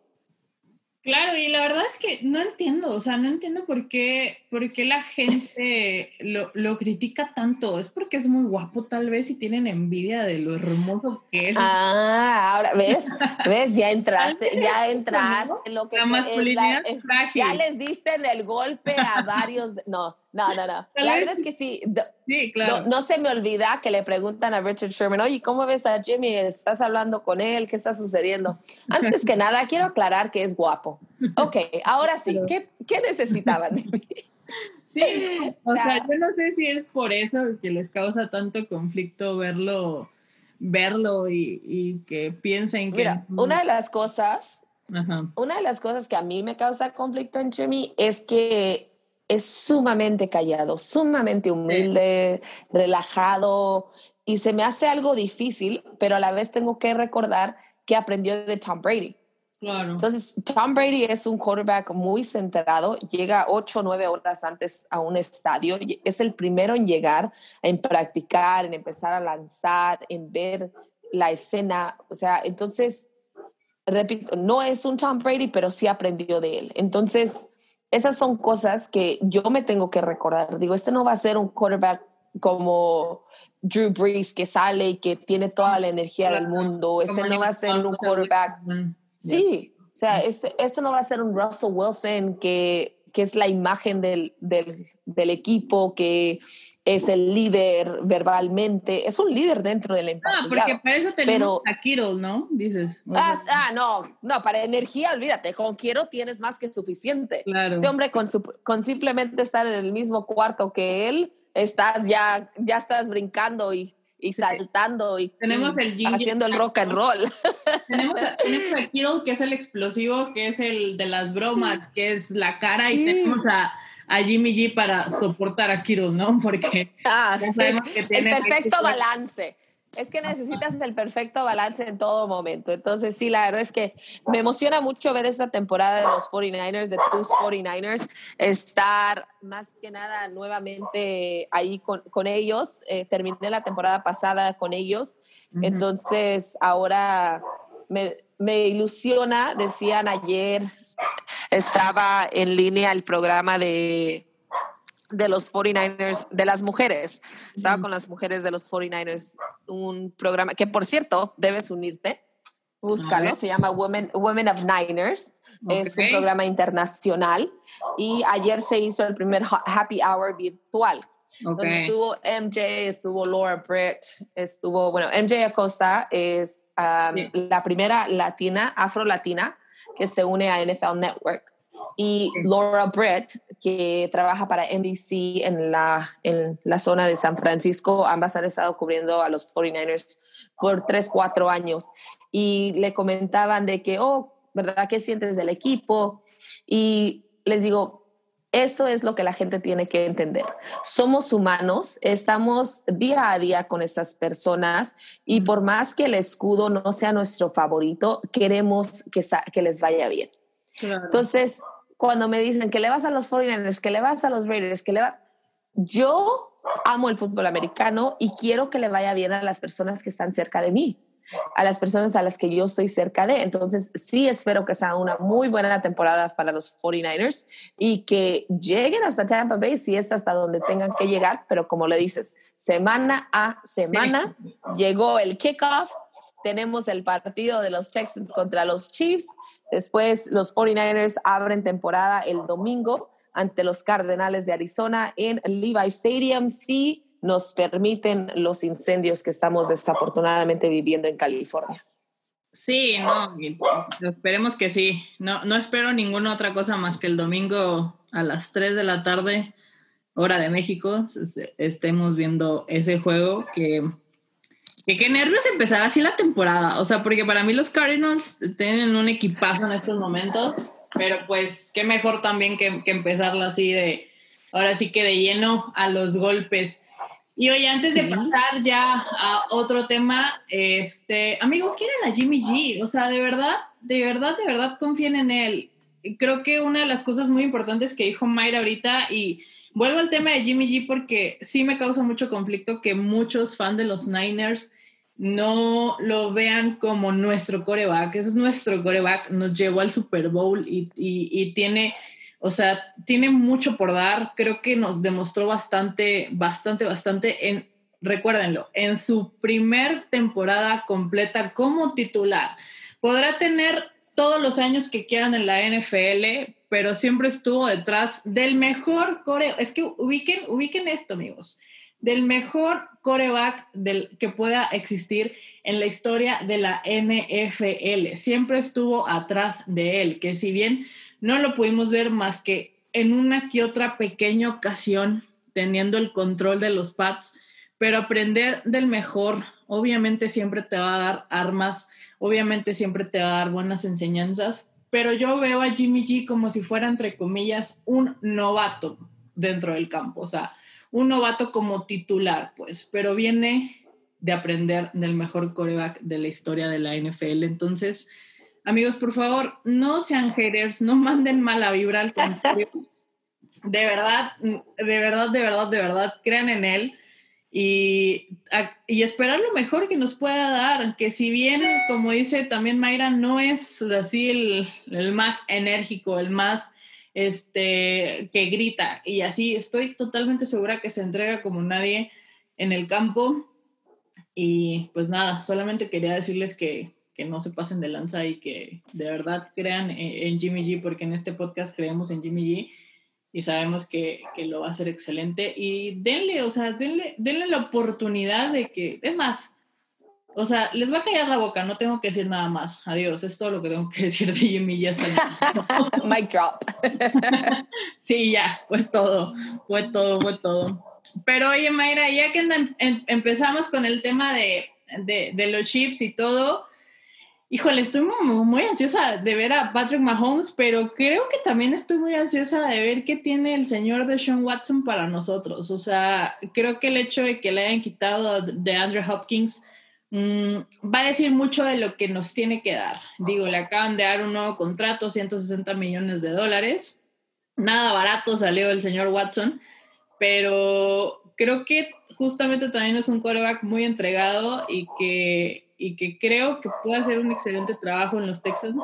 S2: Claro, y la verdad es que no entiendo, o sea, no entiendo por qué, por qué la gente [LAUGHS] lo, lo, critica tanto. Es porque es muy guapo tal vez y tienen envidia de lo hermoso que es.
S3: Ah, ahora, ¿ves? [LAUGHS] ¿Ves? Ya entraste, ya entraste en lo que...
S2: La masculinidad es, frágil.
S3: Ya les diste del golpe a varios... No, no, no, no. La verdad es que sí.
S2: Sí, claro.
S3: No, no, se me olvida que le preguntan a Richard Sherman, oye, ¿cómo ves a Jimmy? ¿Estás hablando con él? ¿Qué está sucediendo? Antes que nada, quiero aclarar que es guapo. Ok, ahora sí, ¿qué, qué necesitaban de mí?
S2: Sí, [LAUGHS] o sea, yo no sé si es por eso que les causa tanto conflicto verlo, verlo y, y que piensen que...
S3: Mira, una de las cosas, Ajá. una de las cosas que a mí me causa conflicto en Jimmy es que es sumamente callado, sumamente humilde, relajado y se me hace algo difícil, pero a la vez tengo que recordar que aprendió de Tom Brady.
S2: Claro.
S3: Entonces, Tom Brady es un quarterback muy centrado, llega ocho o nueve horas antes a un estadio, es el primero en llegar, en practicar, en empezar a lanzar, en ver la escena, o sea, entonces, repito, no es un Tom Brady, pero sí aprendió de él. Entonces, esas son cosas que yo me tengo que recordar. Digo, este no va a ser un quarterback como Drew Brees que sale y que tiene toda la energía del mundo. Este no va a ser un quarterback. Sí, o sea, este, este no va a ser un Russell Wilson que, que es la imagen del, del, del equipo, que es el líder verbalmente, es un líder dentro del
S2: empate. Ah, porque para eso tenemos a Kittle, ¿no? Dices.
S3: Ah, ah, no, no, para energía, olvídate, con Kittle tienes más que suficiente.
S2: Claro.
S3: Este hombre con, su, con simplemente estar en el mismo cuarto que él, estás ya, ya estás brincando y, y saltando y,
S2: tenemos el
S3: y haciendo el rock and roll.
S2: Tenemos a, tenemos a Kittle, que es el explosivo, que es el de las bromas, que es la cara, sí. y tenemos a a Jimmy G para soportar a Kittle, ¿no? [LAUGHS] Porque
S3: ah, sí. que tiene el perfecto balance. Es que necesitas el perfecto balance en todo momento. Entonces, sí, la verdad es que me emociona mucho ver esta temporada de los 49ers, de tus 49ers, estar más que nada nuevamente ahí con, con ellos. Eh, terminé la temporada pasada con ellos. Entonces, ahora me, me ilusiona, decían ayer estaba en línea el programa de, de los 49ers, de las mujeres. Estaba con las mujeres de los 49ers, un programa que, por cierto, debes unirte. Búscalo, se llama Women, Women of Niners. Okay. Es un programa internacional. Y ayer se hizo el primer happy hour virtual.
S2: Okay.
S3: Donde estuvo MJ, estuvo Laura Britt, estuvo, bueno, MJ Acosta es um, la primera latina, afro-latina, que se une a NFL Network. Y Laura Brett, que trabaja para NBC en la, en la zona de San Francisco, ambas han estado cubriendo a los 49ers por 3, 4 años. Y le comentaban de que, oh, ¿verdad? ¿Qué sientes del equipo? Y les digo, esto es lo que la gente tiene que entender. Somos humanos, estamos día a día con estas personas y por más que el escudo no sea nuestro favorito, queremos que, que les vaya bien.
S2: Claro.
S3: Entonces, cuando me dicen que le vas a los 49ers, que le vas a los Raiders, que le vas... Yo amo el fútbol americano y quiero que le vaya bien a las personas que están cerca de mí a las personas a las que yo estoy cerca de. Entonces, sí espero que sea una muy buena temporada para los 49ers y que lleguen hasta Tampa Bay, si es hasta donde tengan que llegar, pero como le dices, semana a semana sí. llegó el kickoff, tenemos el partido de los Texans contra los Chiefs, después los 49ers abren temporada el domingo ante los Cardenales de Arizona en Levi Stadium. Sí, nos permiten los incendios que estamos desafortunadamente viviendo en California.
S2: Sí, no, esperemos que sí. No, no espero ninguna otra cosa más que el domingo a las 3 de la tarde, hora de México, estemos viendo ese juego que, que nervios empezar así la temporada. O sea, porque para mí los Cardinals tienen un equipazo en estos momentos, pero pues qué mejor también que, que empezarlo así de, ahora sí que de lleno a los golpes. Y oye, antes de pasar ya a otro tema, este, amigos, quieren a Jimmy G, o sea, de verdad, de verdad, de verdad confíen en él. Creo que una de las cosas muy importantes que dijo Mayra ahorita, y vuelvo al tema de Jimmy G porque sí me causa mucho conflicto que muchos fans de los Niners no lo vean como nuestro coreback, es nuestro coreback, nos llevó al Super Bowl y, y, tiene, o sea, tiene mucho por dar, creo que nos demostró bastante, bastante, bastante en, recuérdenlo, en su primer temporada completa como titular. Podrá tener todos los años que quieran en la NFL, pero siempre estuvo detrás del mejor coreo. Es que ubiquen, ubiquen esto, amigos del mejor coreback del, que pueda existir en la historia de la NFL. Siempre estuvo atrás de él, que si bien no lo pudimos ver más que en una que otra pequeña ocasión teniendo el control de los pads, pero aprender del mejor, obviamente siempre te va a dar armas, obviamente siempre te va a dar buenas enseñanzas, pero yo veo a Jimmy G como si fuera, entre comillas, un novato dentro del campo. O sea, un novato como titular, pues, pero viene de aprender del mejor coreback de la historia de la NFL. Entonces, amigos, por favor, no sean haters, no manden mala vibra al contrario. [LAUGHS] De verdad, de verdad, de verdad, de verdad, crean en él y, y esperar lo mejor que nos pueda dar, que si bien, como dice también Mayra, no es así el, el más enérgico, el más este, que grita y así estoy totalmente segura que se entrega como nadie en el campo. Y pues nada, solamente quería decirles que, que no se pasen de lanza y que de verdad crean en, Jimmy G, porque en este podcast creemos en Jimmy G y sabemos que, que, lo va a hacer excelente. Y denle, o sea, denle, denle la oportunidad de que, es más, o sea, les va a callar la boca, no tengo que decir nada más. Adiós, es todo lo que tengo que [LAUGHS] decir de Jimmy, ya está. [LAUGHS]
S3: Mic drop. [LAUGHS]
S2: sí, ya, fue todo, fue todo, fue todo. Pero oye, Mayra, ya que em, empezamos con el tema de, de, de, los chips y todo, híjole, estoy muy, muy, ansiosa de ver a Patrick Mahomes, pero creo que también estoy muy ansiosa de ver qué tiene el señor de Sean Watson para nosotros. O sea, creo que el hecho de que le hayan quitado de Andrew Hopkins va a decir mucho de lo que nos tiene que dar. Digo, le acaban de dar un nuevo contrato, 160 millones de dólares. Nada barato salió el señor Watson, pero creo que justamente también es un quarterback muy entregado y que, y que creo que puede hacer un excelente trabajo en los Texans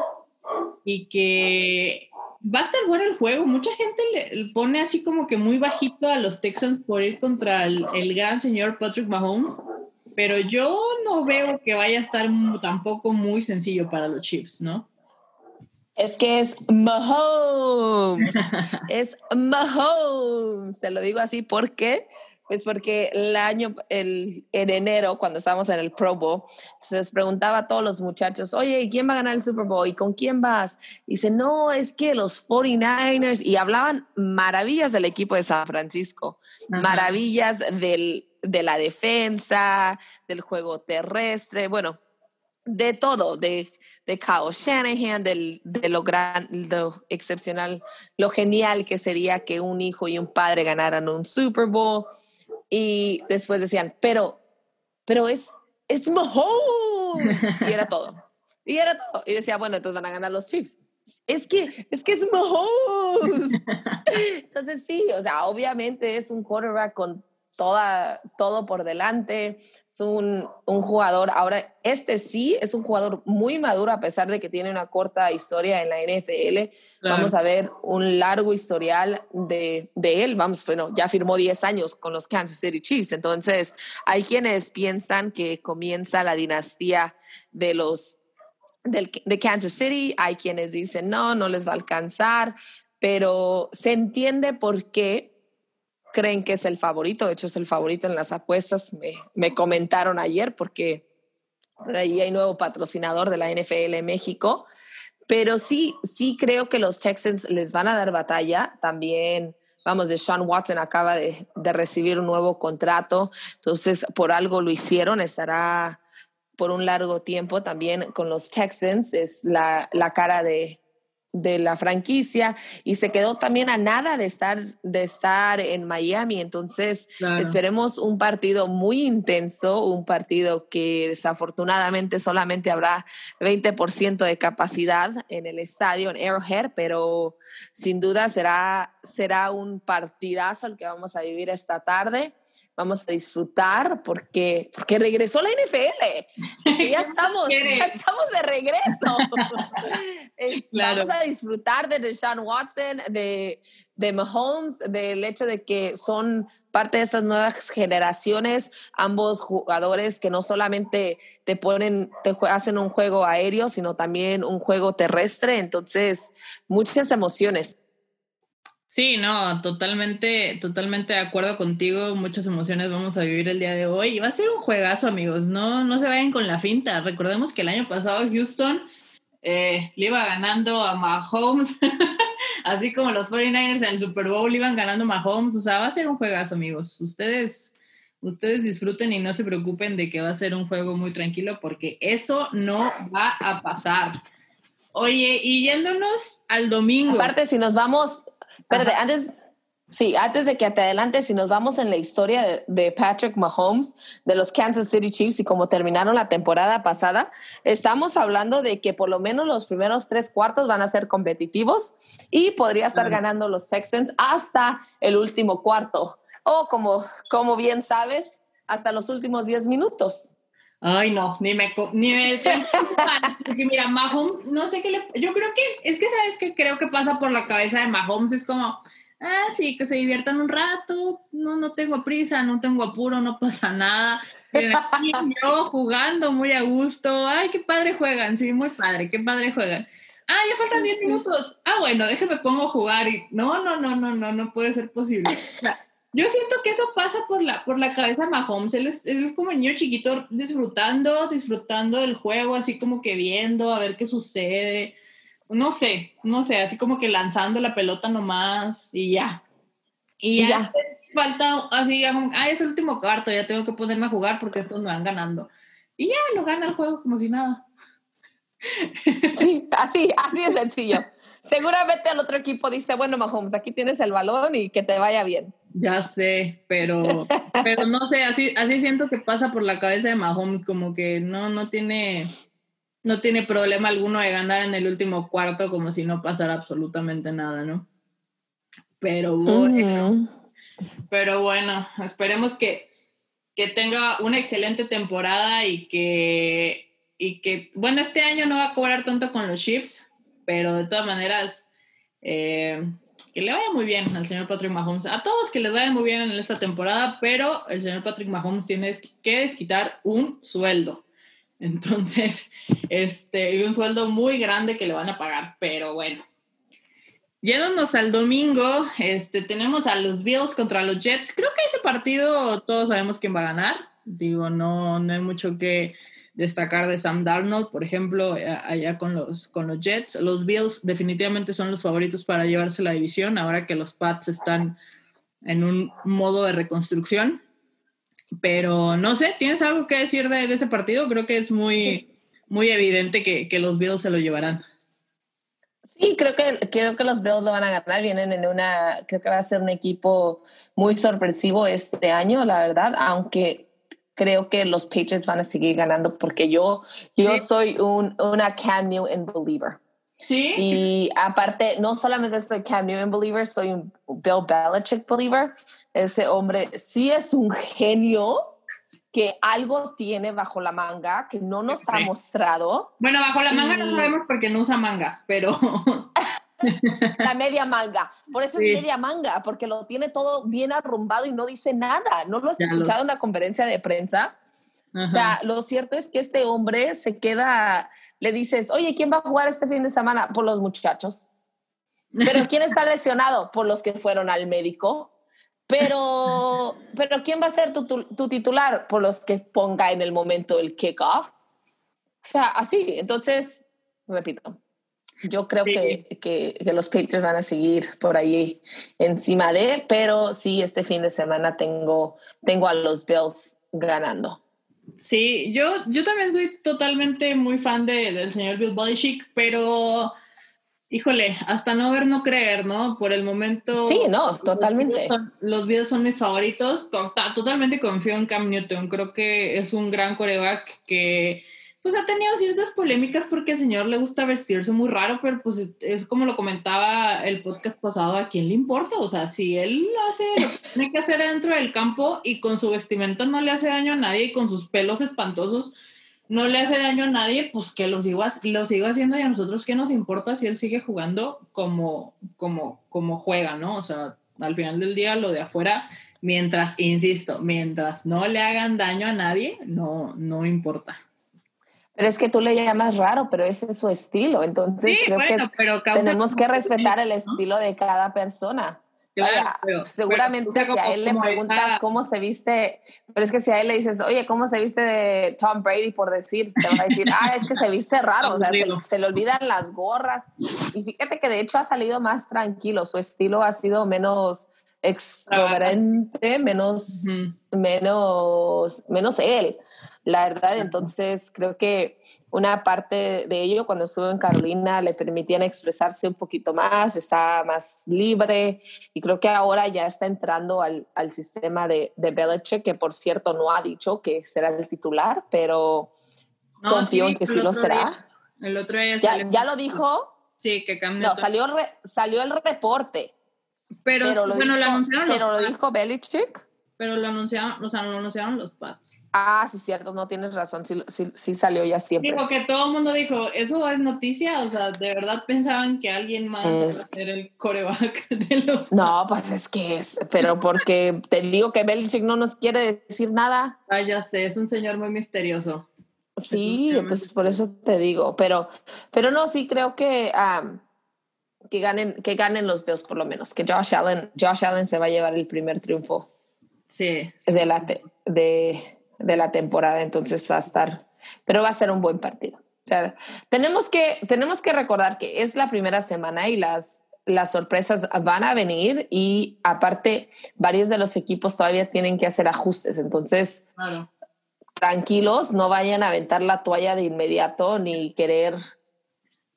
S2: y que va a estar bueno el juego. Mucha gente le pone así como que muy bajito a los Texans por ir contra el gran señor Patrick Mahomes pero yo no veo que vaya a estar tampoco muy sencillo para los Chiefs, ¿no?
S3: Es que es Mahomes, [LAUGHS] es Mahomes, te lo digo así porque pues porque el año, el, en enero, cuando estábamos en el Pro Bowl, se les preguntaba a todos los muchachos, oye, ¿quién va a ganar el Super Bowl? ¿Y con quién vas? Y dice, no, es que los 49ers, y hablaban maravillas del equipo de San Francisco, maravillas del, de la defensa, del juego terrestre, bueno, de todo, de, de Kyle Shanahan, de lo, gran, lo excepcional, lo genial que sería que un hijo y un padre ganaran un Super Bowl. Y después decían, pero, pero es, es Mahomes. Y era todo. Y era todo. Y decía, bueno, entonces van a ganar los Chiefs. Es que, es que es Mahomes. [LAUGHS] Entonces sí, o sea, obviamente es un quarterback con toda, todo por delante. Es un, un, jugador, ahora este sí es un jugador muy maduro a pesar de que tiene una corta historia en la NFL. Vamos a ver un largo historial de, de, él. Vamos, bueno, ya firmó 10 años con los Kansas City Chiefs. Entonces, hay quienes piensan que comienza la dinastía de los del, de Kansas City. Hay quienes dicen, no, no les va a alcanzar. Pero se entiende por qué creen que es el favorito. De hecho, es el favorito en las apuestas. Me, me comentaron ayer porque por ahí hay nuevo patrocinador de la NFL en México. Pero sí, sí creo que los Texans les van a dar batalla. También, vamos, de Sean Watson acaba de, de recibir un nuevo contrato. Entonces, por algo lo hicieron. Estará por un largo tiempo también con los Texans. Es la, la cara de, de la franquicia y se quedó también a nada de estar, de estar en Miami. Entonces, esperemos un partido muy intenso, un partido que desafortunadamente solamente habrá 20% de capacidad en el estadio, en Arrowhead, pero sin duda será, será un partidazo el que vamos a vivir esta tarde. Vamos a disfrutar porque, porque regresó la NFL. ya estamos, [LAUGHS] ya estamos de regreso. [LAUGHS] Vamos a disfrutar de Deshaun Watson, de, de Mahomes, del hecho de que son parte de estas nuevas generaciones, ambos jugadores que no solamente te ponen, te hacen un juego aéreo, sino también un juego terrestre. Entonces, muchas emociones.
S2: Sí, no, totalmente, totalmente de acuerdo contigo. Muchas emociones vamos a vivir el día de hoy. Va a ser un juegazo, amigos. No, no se vayan con la finta. Recordemos que el año pasado Houston eh, le iba ganando a Mahomes, [LAUGHS] así como los 49ers en el Super Bowl iban ganando a Mahomes. O sea, va a ser un juegazo, amigos. Ustedes, ustedes disfruten y no se preocupen de que va a ser un juego muy tranquilo, porque eso no va a pasar. Oye, y yéndonos al domingo.
S3: Aparte, si nos vamos Espérate, antes, sí, antes de que te adelante, si nos vamos en la historia de, Patrick Mahomes, de los Kansas City Chiefs y cómo terminaron la temporada pasada, estamos hablando de que por lo menos los primeros tres cuartos van a ser competitivos y podría estar ganando los Texans hasta el último cuarto. O como, como bien sabes, hasta los últimos diez minutos.
S2: Ay, no, ni me, ni me porque mira, Mahomes, no sé qué le, yo creo que, es que sabes que creo que pasa por la cabeza de Mahomes, es como, ah, sí, que se diviertan un rato, no, no tengo prisa, no tengo apuro, no pasa nada, yo jugando muy a gusto, ay, qué padre juegan, sí, muy padre, qué padre juegan. Ah, ya faltan 10 minutos. Ah, bueno, déjeme pongo a jugar y no, no, no, no, no, no puede ser posible. Yo siento que eso pasa por la, por la cabeza de Mahomes. Él es, él es como niño chiquito disfrutando, disfrutando del juego, así como que viendo a ver qué sucede. No sé, no sé, así como que lanzando la pelota nomás y ya. Y, ya, falta así, ah, es el último cuarto, ya tengo que ponerme a jugar porque estos me van ganando. Y ya lo gana el juego como si nada. [LAUGHS]
S3: Sí, así, así de sencillo. Seguramente el otro equipo dice, bueno, Mahomes, aquí tienes el balón y que te vaya bien.
S2: Ya sé, pero, pero no sé, así, así siento que pasa por la cabeza de Mahomes, como que no, no tiene, no tiene problema alguno de ganar en el último cuarto como si no pasara absolutamente nada, ¿no? Pero bueno, pero bueno, esperemos que, que tenga una excelente temporada y que, y que, bueno, este año no va a cobrar tanto con los Chiefs, pero de todas maneras, eh, que le vaya muy bien al señor Patrick Mahomes. A todos que les vaya muy bien en esta temporada, pero el señor Patrick Mahomes tiene que desquitar un sueldo. Entonces, [LAUGHS] este, un sueldo muy grande que le van a pagar, pero bueno. Yéndonos al domingo, este, tenemos a los Bills contra los Jets. Creo que ese partido todos sabemos quién va a ganar. Digo, no, no hay mucho que, destacar de Sam Darnold, por ejemplo, eh, allá con los, con los Jets. Los Bills definitivamente son los favoritos para llevarse la división, ahora que los Pats están en un modo de reconstrucción. Pero no sé, ¿tienes algo que decir de, ese partido? Creo que es muy, muy evidente que, que, los Bills se lo llevarán.
S3: Sí, creo que, creo que los Bills lo van a ganar. Vienen en una, creo que va a ser un equipo muy sorpresivo este año, la verdad, aunque creo que los Patriots van a seguir ganando porque yo, yo soy un, una Cam Newton believer.
S2: Sí.
S3: Y aparte, no solamente soy Cam Newton believer, soy un Bill Belichick believer. Ese hombre sí es un genio que algo tiene bajo la manga que no nos ha mostrado.
S2: Bueno, bajo la manga no sabemos porque no usa mangas, pero [LAUGHS]
S3: la media manga. Por eso es media manga, porque lo tiene todo bien arrumbado y no dice nada. ¿No lo has escuchado en una conferencia de prensa? O sea, lo cierto es que este hombre se queda, le dices, oye, ¿quién va a jugar este fin de semana? Por los muchachos. Pero ¿quién está lesionado? Por los que fueron al médico. Pero, [LAUGHS] pero ¿quién va a ser tu, tu titular? Por los que ponga en el momento el kickoff. O sea, así. Entonces, repito, yo creo que, que, los Patriots van a seguir por ahí encima de, pero sí, este fin de semana tengo, tengo a los Bills ganando.
S2: Sí, yo, yo también soy totalmente muy fan de, del señor Bill Belichick, pero híjole, hasta no ver, no creer, ¿no? Por el momento.
S3: Sí, no, totalmente.
S2: Los Bills son, mis favoritos. Totalmente confío en Cam Newton. Creo que es un gran coreback que pues ha tenido ciertas polémicas porque al señor le gusta vestirse muy raro, pero pues es, como lo comentaba el podcast pasado, ¿a quién le importa? O sea, si él hace lo que tiene que hacer dentro del campo y con su vestimenta no le hace daño a nadie y con sus pelos espantosos no le hace daño a nadie, pues que lo siga, lo siga haciendo y a nosotros qué nos importa si él sigue jugando como, como, como juega, ¿no? O sea, al final del día lo de afuera, mientras, insisto, mientras no le hagan daño a nadie, no, no importa.
S3: Pero es que tú le llamas raro, pero ese es su estilo. Entonces creo que tenemos que respetar el estilo de cada persona. seguramente si a él le preguntas cómo se viste, pero es que si a él le dices, oye, ¿cómo se viste de Tom Brady por decir? Te va a decir, ah, es que se viste raro, o sea, se, le olvidan las gorras. Y fíjate que de hecho ha salido más tranquilo, su estilo ha sido menos extroverante, menos, menos, menos él. La verdad, entonces creo que una parte de ello cuando estuvo en Carolina le permitían expresarse un poquito más, está más libre y creo que ahora ya está entrando al, al sistema de, de Belichick, que por cierto no ha dicho que será el titular, pero confío en que sí lo será.
S2: el otro día
S3: ya, ya lo dijo.
S2: Sí, que cambió.
S3: No, salió, salió el reporte.
S2: Pero, lo, bueno,
S3: dijo,
S2: anunciaron
S3: pero lo dijo Belichick.
S2: Pero lo anunciaron, o sea, lo anunciaron los Pats.
S3: Ah, sí, cierto, no tienes razón, sí, sí, salió ya siempre.
S2: Digo que todo el mundo dijo, ¿eso es noticia? O sea, ¿de verdad pensaban que alguien más iba a ser el coreback [LAUGHS] de los
S3: No, pues es que es, pero porque te digo que Belichick no nos quiere decir nada.
S2: Ah, ya sé, es un señor muy misterioso.
S3: Sí, entonces por eso te digo, pero, pero no, sí creo que, que, ganen, que ganen los Bills por lo menos, que Josh Allen, Josh Allen se va a llevar el primer triunfo.
S2: Sí.
S3: De la, de, de la temporada, entonces va a estar, pero va a ser un buen partido. O sea, tenemos que, tenemos que recordar que es la primera semana y las, las sorpresas van a venir y aparte varios de los equipos todavía tienen que hacer ajustes, entonces tranquilos, no vayan a aventar la toalla de inmediato ni querer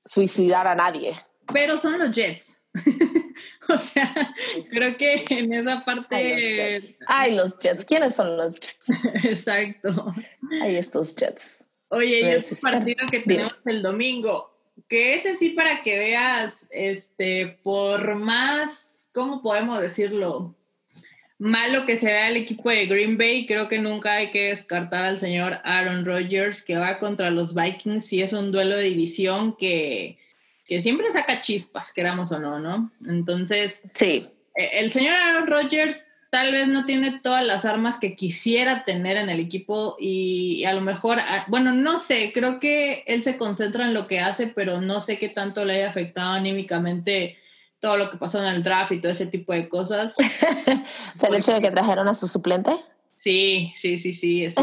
S3: suicidar a nadie.
S2: Pero son los Jets. [LAUGHS] o sea, creo que en esa parte... [LAUGHS]
S3: Ay, los Jets. ¿Quiénes son los Jets?
S2: Exacto.
S3: Ay, estos Jets.
S2: Oye, y ese partido que tenemos el domingo, que ese sí para que veas, este, por más, ¿cómo podemos decirlo? Malo que se vea el equipo de Green Bay, creo que nunca hay que descartar al señor Aaron Rodgers que va contra los Vikings y es un duelo de división que que siempre saca chispas, queramos o no, ¿no? Entonces,
S3: sí.
S2: Eh, el señor Aaron Rodgers tal vez no tiene todas las armas que quisiera tener en el equipo y, a lo mejor, ah, bueno, no sé, creo que él se concentra en lo que hace, pero no sé qué tanto le haya afectado anímicamente todo lo que pasó en el draft y todo ese tipo de cosas. [LAUGHS]
S3: o sea, el hecho de que trajeron a su suplente.
S2: Sí, sí, sí, sí, eso,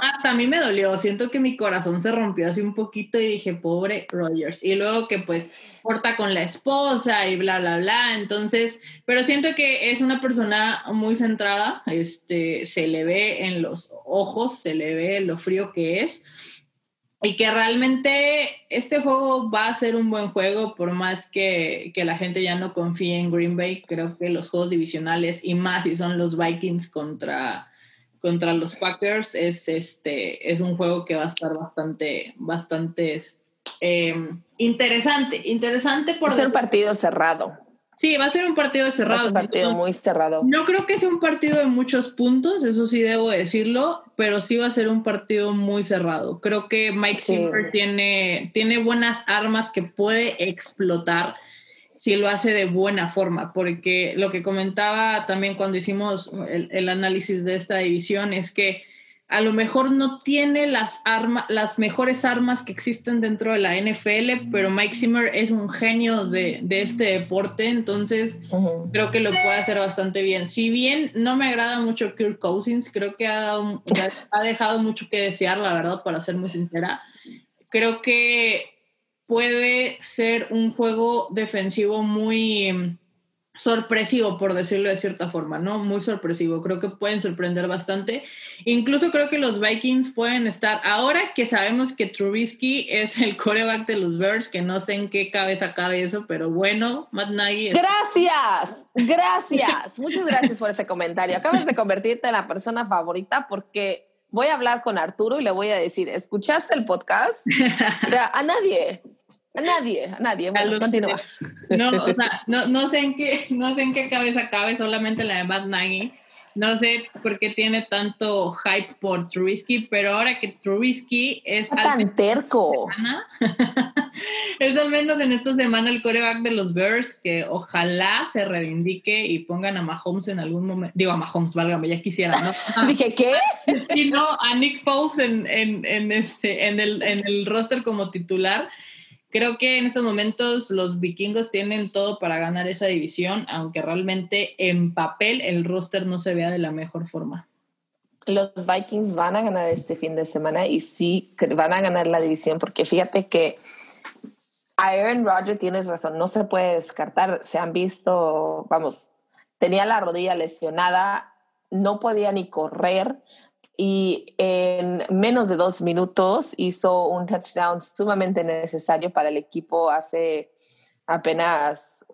S2: hasta a mí me dolió, siento que mi corazón se rompió así un poquito y dije, pobre Rogers, y luego que pues porta con la esposa y bla, bla, bla, entonces, pero siento que es una persona muy centrada, este, se le ve en los ojos, se le ve lo frío que es, y que realmente este juego va a ser un buen juego por más que, que, la gente ya no confíe en Green Bay. Creo que los juegos divisionales y más si son los Vikings contra, contra los Packers es, este, es un juego que va a estar bastante, bastante eh, interesante. Interesante por...
S3: ser un partido cerrado.
S2: Sí, va a ser un partido cerrado.
S3: un partido muy cerrado.
S2: No creo que sea un partido de muchos puntos, eso sí debo decirlo, pero sí va a ser un partido muy cerrado. Creo que Mike Zimmer tiene, tiene buenas armas que puede explotar si lo hace de buena forma, porque lo que comentaba también cuando hicimos el análisis de esta división es que a lo mejor no tiene las, armas, las mejores armas que existen dentro de la NFL, pero Mike Zimmer es un genio de, este deporte, entonces creo que lo puede hacer bastante bien. Si bien no me agrada mucho Kirk Cousins, creo que ha, ha dejado mucho que desear, la verdad, para ser muy sincera. Creo que puede ser un juego defensivo muy sorpresivo, por decirlo de cierta forma, ¿no? Muy sorpresivo. Creo que pueden sorprender bastante. Incluso creo que los Vikings pueden estar, ahora que sabemos que Trubisky es el coreback de los Bears, que no sé en qué cabeza cabe eso, pero bueno, Matt Nagy.
S3: Gracias, gracias. Muchas gracias por ese comentario. Acabas de convertirte en la persona favorita porque voy a hablar con Arturo y le voy a decir, ¿escuchaste el podcast? o sea, a nadie, a nadie, a nadie. Bueno, continúa.
S2: No, o sea, no, no, sé en qué, no sé en qué cabeza cabe solamente la de Matt Nagy no sé por qué tiene tanto hype por Trubisky, pero ahora que Trubisky es...
S3: tan terco. [LAUGHS]
S2: es al menos en esta semana el coreback de los Bears, que ojalá se reivindique y pongan a Mahomes en algún momento. Digo, a Mahomes, válgame, ya quisiera, ¿no? [LAUGHS]
S3: Dije, ¿qué?
S2: Y no, a Nick Foles en, en, este, en, el, en el roster como titular Creo que en estos momentos los vikingos tienen todo para ganar esa división, aunque realmente en papel el roster no se vea de la mejor forma.
S3: Los Vikings van a ganar este fin de semana y sí van a ganar la división, porque fíjate que Aaron Rodgers tienes razón, no se puede descartar. Se han visto, vamos, tenía la rodilla lesionada, no podía ni correr y en menos de dos minutos hizo un touchdown sumamente necesario para el equipo hace apenas,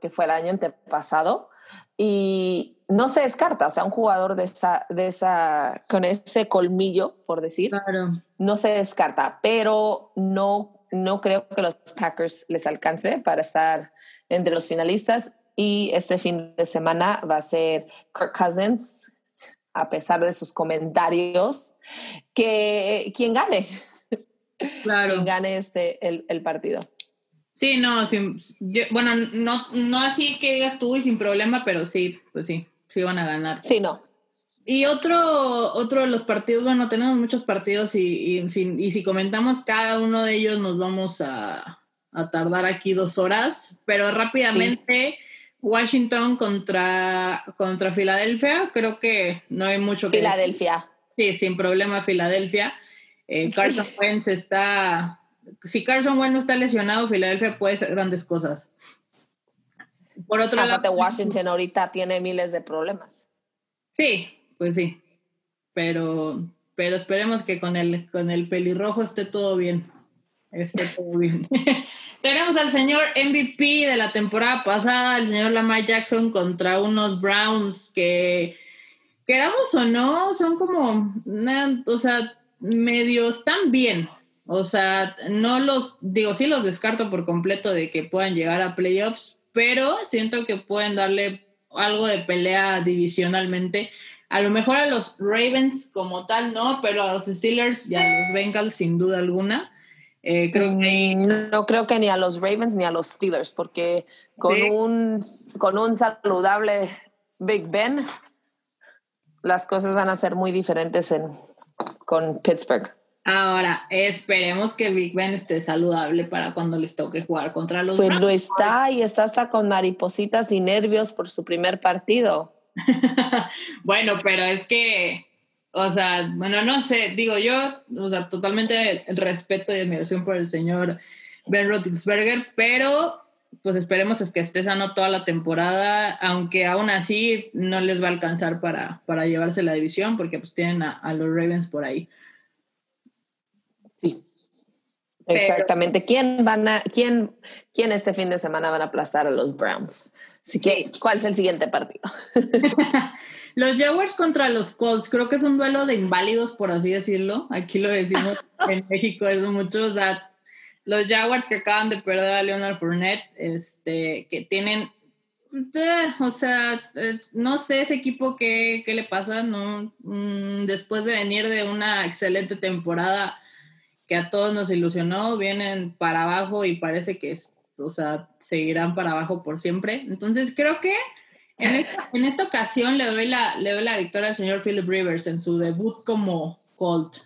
S3: que fue el año pasado Y no se descarta, o sea, un jugador de esa, de esa, con ese colmillo, por decir, no se descarta, pero no, no creo que los Packers les alcance para estar entre los finalistas. Y este fin de semana va a ser Kirk Cousins a pesar de sus comentarios, que quien gane. Claro. Quien gane este, el, el partido.
S2: Sí, no, bueno, no, no así que digas tú y sin problema, pero sí, pues sí, sí van a ganar.
S3: Sí, no.
S2: Y otro, otro de los partidos, bueno, tenemos muchos partidos y, y, y si comentamos cada uno de ellos nos vamos a, a tardar aquí dos horas, pero rápidamente... Washington contra, contra Filadelfia, creo que no hay mucho
S3: que Filadelfia.
S2: Sí, sin problema Filadelfia. Eh, [LAUGHS] Carson Wentz está... Si Carson Wentz no está lesionado, Filadelfia puede hacer grandes cosas.
S3: Por otro lado... Washington ahorita tiene miles de problemas.
S2: Sí, pues sí. Pero, pero esperemos que con el, con el pelirrojo esté todo bien. Bien. [LAUGHS] Tenemos al señor MVP de la temporada pasada, el señor Lamar Jackson contra unos Browns que, queramos o no, son como, o sea, medios tan bien. O sea, no los, digo, sí los descarto por completo de que puedan llegar a playoffs, pero siento que pueden darle algo de pelea divisionalmente. A lo mejor a los Ravens como tal, no, pero a los Steelers y a los Bengals sin duda alguna. Eh,
S3: mm, no creo que ni a los Ravens ni a los Steelers, porque con, un, con un saludable Big Ben, las cosas van a ser muy diferentes en, con Pittsburgh.
S2: Ahora, esperemos que Big Ben esté saludable para cuando les toque jugar contra los
S3: Pues lo está y está hasta con maripositas y nervios por su primer partido. [LAUGHS]
S2: bueno, pero es que o sea, bueno, no sé, digo yo, o sea, totalmente respeto y admiración por el señor Ben Roethlisberger, pero pues esperemos es que esté sano toda la temporada, aunque aún así no les va a alcanzar para, para llevarse la división, porque pues tienen a, los Ravens por ahí.
S3: Sí. Exactamente. ¿Quién van a, quién, quién este fin de semana van a aplastar a los Browns? Así que, ¿cuál es el siguiente partido? [LAUGHS]
S2: Los Jaguars contra los Colts, creo que es un duelo de inválidos, por así decirlo. Aquí lo decimos [LAUGHS] en México, es mucho. O sea, los Jaguars que acaban de perder a Leonard Fournette, este, que tienen, eh, o sea, eh, no sé ese equipo qué, qué le pasa, ¿no? Mm, después de venir de una excelente temporada que a todos nos ilusionó, vienen para abajo y parece que, o sea, seguirán para abajo por siempre. Entonces creo que en esta, ocasión le doy, la, le doy la victoria al señor Philip Rivers en su debut como Colt.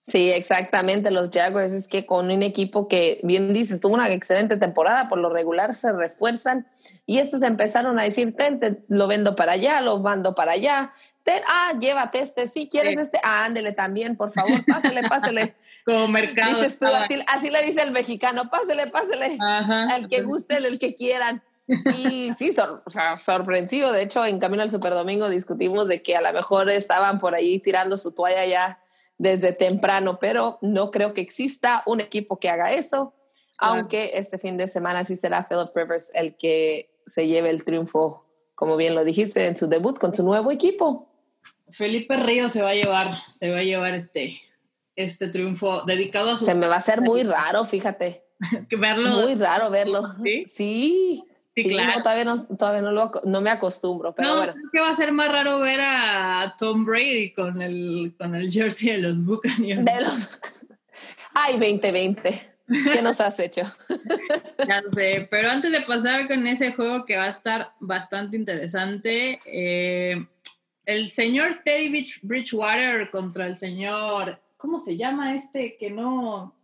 S3: Sí, exactamente. Los Jaguars es que con un equipo que, bien dices, tuvo una excelente temporada, por lo regular se refuerzan y estos empezaron a decir, ten, lo vendo para allá, lo mando para allá. Ten, ah, llévate este, si quieres este, ah, ándele también, por favor, pásele, pásele. [LAUGHS]
S2: Como mercado.
S3: Dices tú, así, así, le dice el mexicano, pásele, pásele, al que guste, el que quieran. Y sí, o sea, sorprensivo. De hecho, en Camino al Superdomingo discutimos de que a lo mejor estaban por ahí tirando su toalla ya desde temprano, pero no creo que exista un equipo que haga eso, aunque este fin de semana sí será Philip Rivers el que se lleve el triunfo, como bien lo dijiste, en su debut con su nuevo equipo.
S2: Felipe Río se va a llevar, se va a llevar este, este triunfo dedicado a su.
S3: Se me va a hacer muy [LAUGHS] raro, fíjate.
S2: verlo.
S3: Muy raro verlo.
S2: Sí.
S3: Sí. Sí, claro. todavía, no, todavía no, lo, no, me acostumbro, pero
S2: no,
S3: bueno.
S2: Creo que va a ser más raro ver a Tom Brady con el, con el jersey de los Buccaneers.
S3: De los... [LAUGHS] Ay, 2020. ¿Qué nos has hecho? [LAUGHS]
S2: ya sé, pero antes de pasar con ese juego que va a estar bastante interesante, eh, el señor Teddy Bridgewater contra el señor, ¿cómo se llama este que no?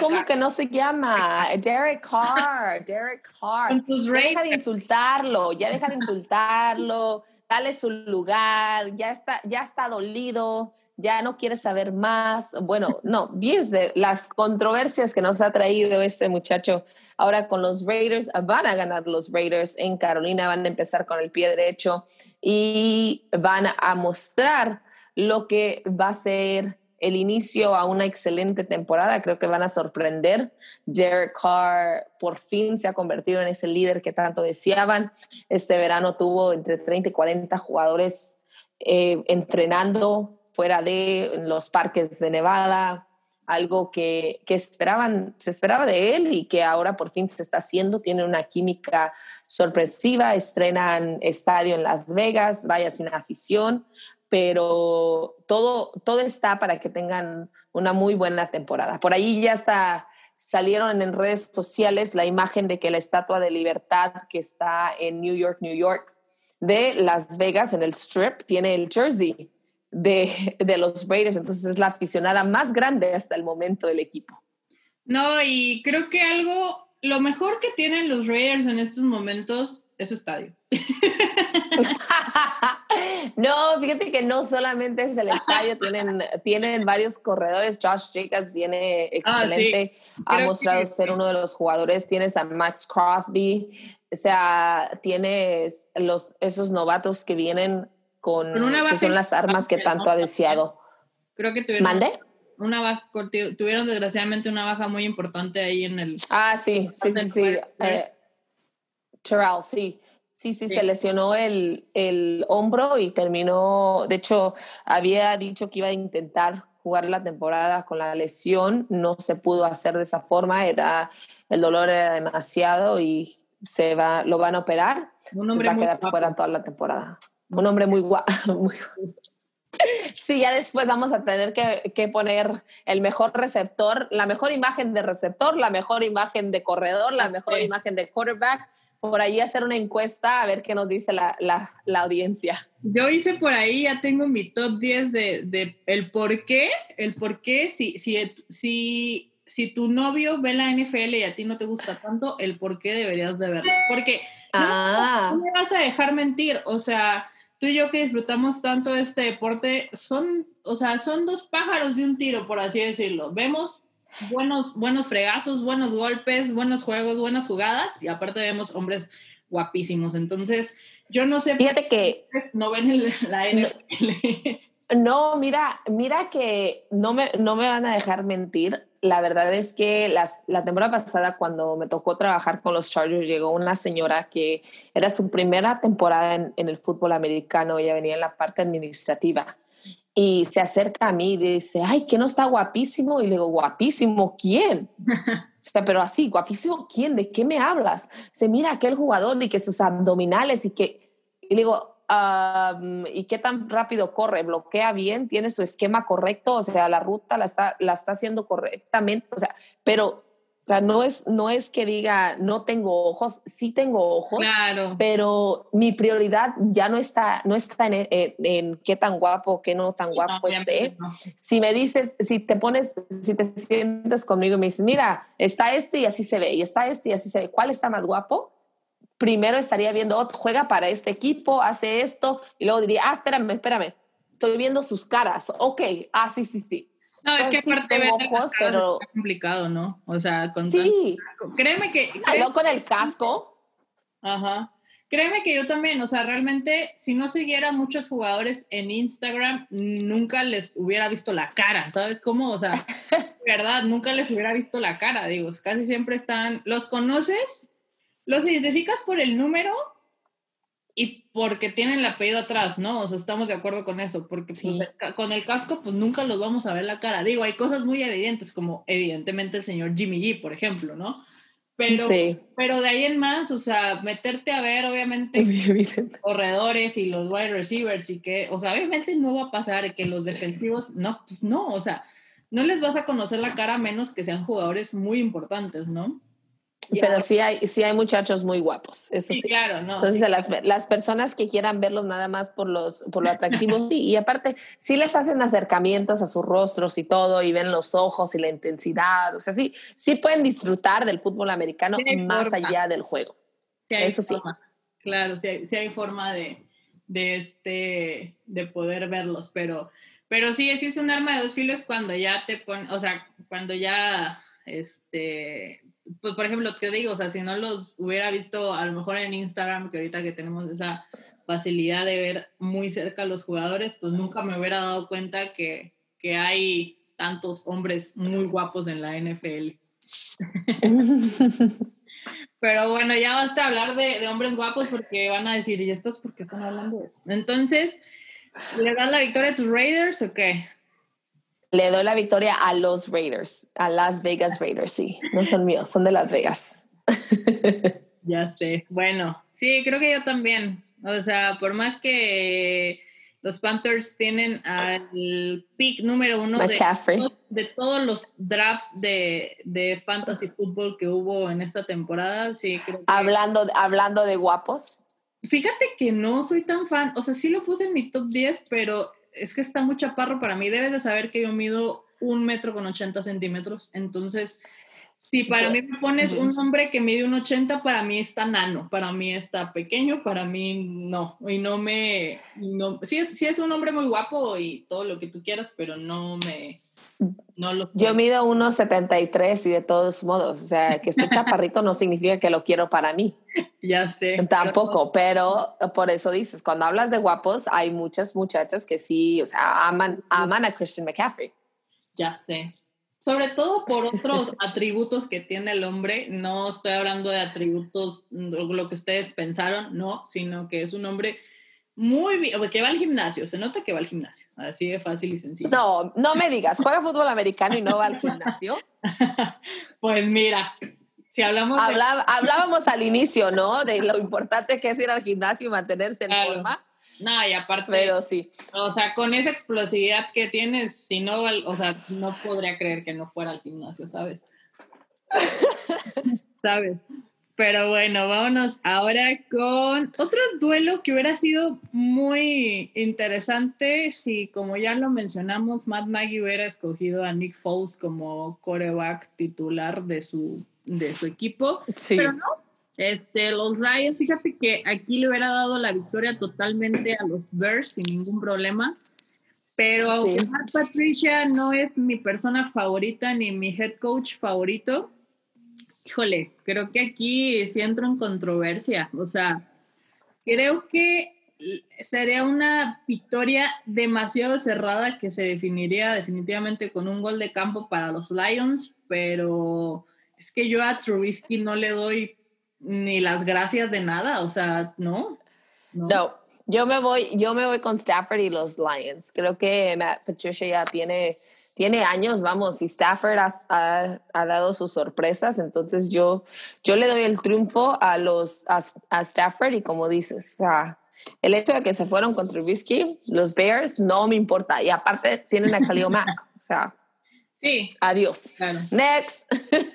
S3: ¿Cómo que no se llama? [LAUGHS] Derek Carr, Derek Carr. Ya deja de insultarlo, ya deja de insultarlo, dale su lugar, ya está, ya está dolido, ya no quiere saber más. Bueno, no, bien de las controversias que nos ha traído este muchacho ahora con los Raiders, van a ganar los Raiders en Carolina, van a empezar con el pie derecho y van a mostrar lo que va a ser el inicio a una excelente temporada. Creo que van a sorprender. Derek Carr por fin se ha convertido en ese líder que tanto deseaban. Este verano tuvo entre 30 y 40 jugadores eh, entrenando fuera de los parques de Nevada, algo que, que, esperaban, se esperaba de él y que ahora por fin se está haciendo. Tiene una química sorpresiva, estrenan estadio en Las Vegas, vaya sin afición, pero todo, todo está para que tengan una muy buena temporada. Por ahí ya está, salieron en redes sociales la imagen de que la Estatua de Libertad que está en New York, New York, de Las Vegas, en el Strip, tiene el jersey de, de los Raiders, entonces es la aficionada más grande hasta el momento del equipo.
S2: No, y creo que algo, lo mejor que tienen los Raiders en estos momentos es su estadio. [LAUGHS]
S3: no, fíjate que no solamente es el estadio, tienen, tienen varios corredores. Josh Jacobs tiene ah, excelente, ha mostrado ser uno de los jugadores. Tienes a Max Crosby, o sea, tienes los, esos novatos que vienen con, que son las armas que tanto ha deseado.
S2: Creo que tuvieron,
S3: ¿Mande?
S2: Una baja, tuvieron desgraciadamente una baja muy importante ahí en el.
S3: Ah, sí, sí, sí, sí. Eh, Terrell, sí. Sí, sí, se lesionó el, el, hombro y terminó, de hecho, había dicho que iba a intentar jugar la temporada con la lesión, no se pudo hacer de esa forma, era el dolor era demasiado y se va, lo van a operar, Un hombre se va a quedar fuera toda la temporada. Un hombre muy guapo. [LAUGHS] Sí, ya después vamos a tener que, que, poner el mejor receptor, la mejor imagen de receptor, la mejor imagen de corredor, la mejor imagen de quarterback, por ahí hacer una encuesta a ver qué nos dice la, la, la, audiencia.
S2: Yo hice por ahí, ya tengo mi top 10 de, de el por qué, el por qué, si, si, si, si tu novio ve la NFL y a ti no te gusta tanto, el por qué deberías de verlo. Porque
S3: ah.
S2: no, me vas a dejar mentir, o sea, tú y yo que disfrutamos tanto de este deporte, son, o sea, son dos pájaros de un tiro, por así decirlo. Vemos buenos, buenos fregazos, buenos golpes, buenos juegos, buenas jugadas y aparte vemos hombres guapísimos. Entonces, yo no sé.
S3: Fíjate que
S2: no ven la NFL.
S3: No, mira, mira que no me, no me van a dejar mentir. La verdad es que las, la temporada pasada, cuando me tocó trabajar con los Chargers, llegó una señora que era su primera temporada en, en el fútbol americano. Ella venía en la parte administrativa y se acerca a mí y dice, ay, ¿qué no está guapísimo? Y le digo, guapísimo, ¿quién? [LAUGHS] o sea, pero así, guapísimo, ¿quién? ¿De qué me hablas? Se mira aquel jugador y que sus abdominales y que, y le digo, ¿y qué tan rápido corre? ¿Bloquea bien? ¿Tiene su esquema correcto? O sea, la ruta la está, la está haciendo correctamente, o sea, pero o sea, no es, no es que diga no tengo ojos, sí tengo ojos,
S2: claro.
S3: pero mi prioridad ya no está, no está en, en, qué tan guapo, qué no tan guapo esté. Si me dices, si te pones, si te sientes conmigo y me dices, mira, está este y así se ve, y está este y así se ve, ¿cuál está más guapo? Primero estaría viendo, oh, juega para este equipo, hace esto, y luego diría, ah, espérame, espérame, estoy viendo sus caras, ok, ah, sí, sí, sí
S2: no, es que aparte de ojos, pero es complicado, ¿no? O sea, con sí. Créeme que
S3: créeme, con el casco.
S2: Ajá. Créeme que yo también, o sea, realmente si no siguiera muchos jugadores en Instagram, nunca les hubiera visto la cara, ¿sabes cómo? O sea, [LAUGHS] verdad, nunca les hubiera visto la cara, digo, casi siempre están, los conoces, los identificas por el número y porque tienen el apellido atrás, ¿no? O sea, estamos de acuerdo con eso, porque pues, con el casco, pues nunca los vamos a ver la cara. Digo, hay cosas muy evidentes, como evidentemente el señor Jimmy G, por ejemplo, ¿no? Pero, pero de ahí en más, o sea, meterte a ver, obviamente, [LAUGHS] corredores y los wide receivers y que, o sea, obviamente no va a pasar que los defensivos, no, pues no, o sea, no les vas a conocer la cara a menos que sean jugadores muy importantes, ¿no?
S3: Pero sí hay, sí hay muchachos muy guapos, eso sí.
S2: claro, no.
S3: Entonces, las, las, personas que quieran verlos nada más por, los, por lo [LAUGHS] atractivo, sí. Y aparte, sí les hacen acercamientos a sus rostros y todo, y ven los ojos y la intensidad. O sea, sí, sí pueden disfrutar del fútbol americano más allá del juego. eso sí.
S2: Claro, sí hay, sí hay forma de, de, este, de poder verlos, pero, pero sí, sí es un arma de dos filos cuando ya te ponen, o sea, cuando ya este pues por ejemplo, te digo, o sea, si no los hubiera visto a lo mejor en Instagram, que ahorita que tenemos esa facilidad de ver muy cerca a los jugadores, pues nunca me hubiera dado cuenta que, que hay tantos hombres muy guapos en la NFL. [LAUGHS] Pero bueno, ya basta hablar de, de, hombres guapos porque van a decir, ¿y estas por qué están hablando de eso? Entonces, ¿le dan la victoria a tus Raiders o qué?
S3: Le doy la victoria a los Raiders, a Las Vegas Raiders, sí. No son míos, son de Las Vegas. [LAUGHS]
S2: ya sé. Bueno, sí, creo que yo también. O sea, por más que los Panthers tienen al pick número uno de, de, todos los drafts de, de, fantasy football que hubo en esta temporada, sí, creo que...
S3: Hablando, hablando de guapos.
S2: Fíjate que no soy tan fan, o sea, sí lo puse en mi top 10, pero es que está muy chaparro para mí. Debes de saber que yo mido un metro con 80 centímetros. Entonces, si para mí me pones un hombre que mide un 80, para mí está nano, para mí está pequeño, para mí no. Y no me. No, sí, es, sí es un hombre muy guapo y todo lo que tú quieras, pero no me. No lo
S3: Yo mido 1,73 y de todos modos, o sea, que esté chaparrito no significa que lo quiero para mí. [LAUGHS]
S2: Ya sé.
S3: Tampoco, pero por eso dices, cuando hablas de guapos, hay muchas muchachas que sí, o sea, aman, aman a Christian McCaffrey.
S2: Ya sé. Sobre todo por otros [LAUGHS] atributos que tiene el hombre, no estoy hablando de atributos, lo que ustedes pensaron, no, sino que es un hombre muy bien, que va al gimnasio, se nota que va al gimnasio, así de fácil y sencillo.
S3: No, no me digas, juega fútbol americano y no va al gimnasio. [LAUGHS]
S2: pues mira, si hablamos...
S3: Hablábamos al inicio, ¿no? De lo importante que es ir al gimnasio y mantenerse en forma.
S2: No, y aparte...
S3: Pero sí.
S2: O sea, con esa explosividad que tienes, si no, o sea, no podría creer que no fuera al gimnasio, ¿sabes? [LAUGHS] ¿Sabes? Pero bueno, vámonos ahora con otro duelo que hubiera sido muy interesante si, como ya lo mencionamos, Matt Nagy hubiera escogido a Nick Foles como coreback titular de su, de su equipo.
S3: Sí.
S2: Pero no, este, los Lions, fíjate que aquí le hubiera dado la victoria totalmente a los Bears sin ningún problema. Pero Matt Patricia no es mi persona favorita ni mi head coach favorito híjole, creo que aquí sí entro en controversia. O sea, creo que sería una victoria demasiado cerrada que se definiría definitivamente con un gol de campo para los Lions, pero es que yo a Trubisky no le doy ni las gracias de nada, o sea, no.
S3: No, yo me voy, yo me voy con Stafford y los Lions. Creo que Matt Patricia ya tiene tiene años, vamos, y Stafford ha, dado sus sorpresas, entonces yo, yo le doy el triunfo a, los, a, Stafford y como dices, el hecho de que se fueron con Trubisky, los Bears, no me importa, y aparte tienen a Khalil [LAUGHS] Mack, o sea,
S2: sí.
S3: adiós. Next.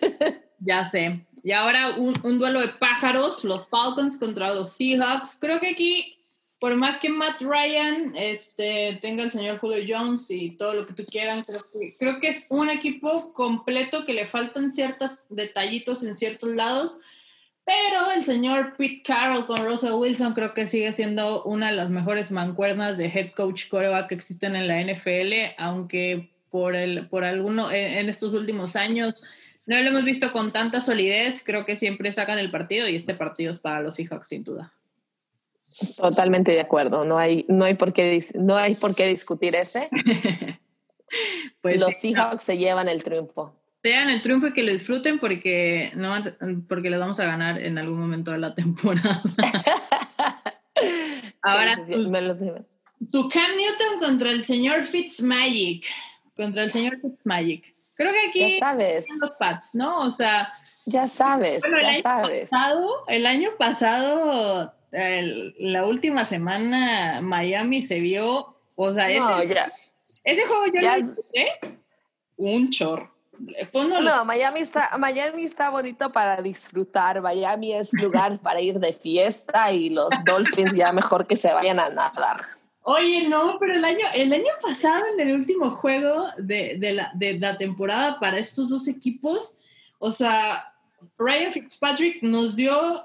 S3: [LAUGHS]
S2: ya sé. Y ahora un, un duelo de pájaros, los Falcons contra los Seahawks. Creo que aquí por más que Matt Ryan este, tenga el señor Julio Jones y todo lo que tú quieran, creo que, creo que es un equipo completo que le faltan ciertos detallitos en ciertos lados, pero el señor Pete Carroll con Russell Wilson creo que sigue siendo una de las mejores mancuernas de head coach coreback que existen en la NFL, aunque por, el, por alguno, en estos últimos años no lo hemos visto con tanta solidez, creo que siempre sacan el partido y este partido es para los Seahawks sin duda.
S3: Totalmente de acuerdo, no hay, no hay, por, qué, no hay por qué discutir ese. [LAUGHS] pues Los Seahawks se llevan el triunfo.
S2: Se llevan el triunfo y que lo disfruten porque, no, porque les vamos a ganar en algún momento de la temporada. [LAUGHS] Ahora, tu, tu Cam Newton contra el señor Fitzmagic. Contra el señor Fitzmagic. Creo que aquí
S3: Ya sabes,
S2: son los Pats, ¿no? O sea,
S3: ya sabes,
S2: bueno, el
S3: ya
S2: año
S3: sabes.
S2: pasado, el año pasado, el- la última semana, Miami se vio, o sea,
S3: No,
S2: ese,
S3: ya.
S2: ese juego yo
S3: Ya-
S2: lo disfruté un chorro. Los-
S3: No, Miami está, Miami está bonito para disfrutar. Miami es lugar [LAUGHS] para ir de fiesta y los Dolphins ya mejor que se vayan a nadar.
S2: Oye, no, pero el año, el año pasado, en el último juego de, de la, de la temporada para estos dos equipos, o sea, Ryan Fitzpatrick nos dio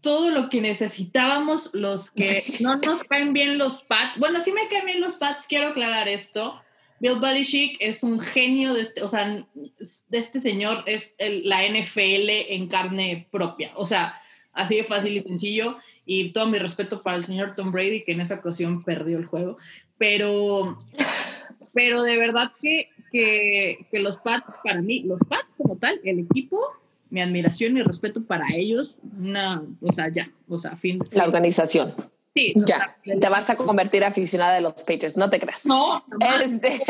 S2: todo lo que necesitábamos, los que [LAUGHS] no nos caen bien los Pats. Bueno, sí me caen bien los Pats, quiero aclarar esto. Bill Belichick es un genio de este, o sea, de este señor es el- la NFL en carne propia. O sea, así de fácil y sencillo. Y todo mi respeto para el señor Tom Brady, que en esa ocasión perdió el juego. Pero, pero de verdad que, que, que los Pats, para mí, los Pats como tal, el equipo, mi admiración y respeto para ellos, una, o sea, ya, o sea, fin.
S3: La organización.
S2: Sí,
S3: Ya,
S2: sea,
S3: te vas a convertir aficionada de los Patriots, no te creas.
S2: No, [LAUGHS] jamás.
S3: Este,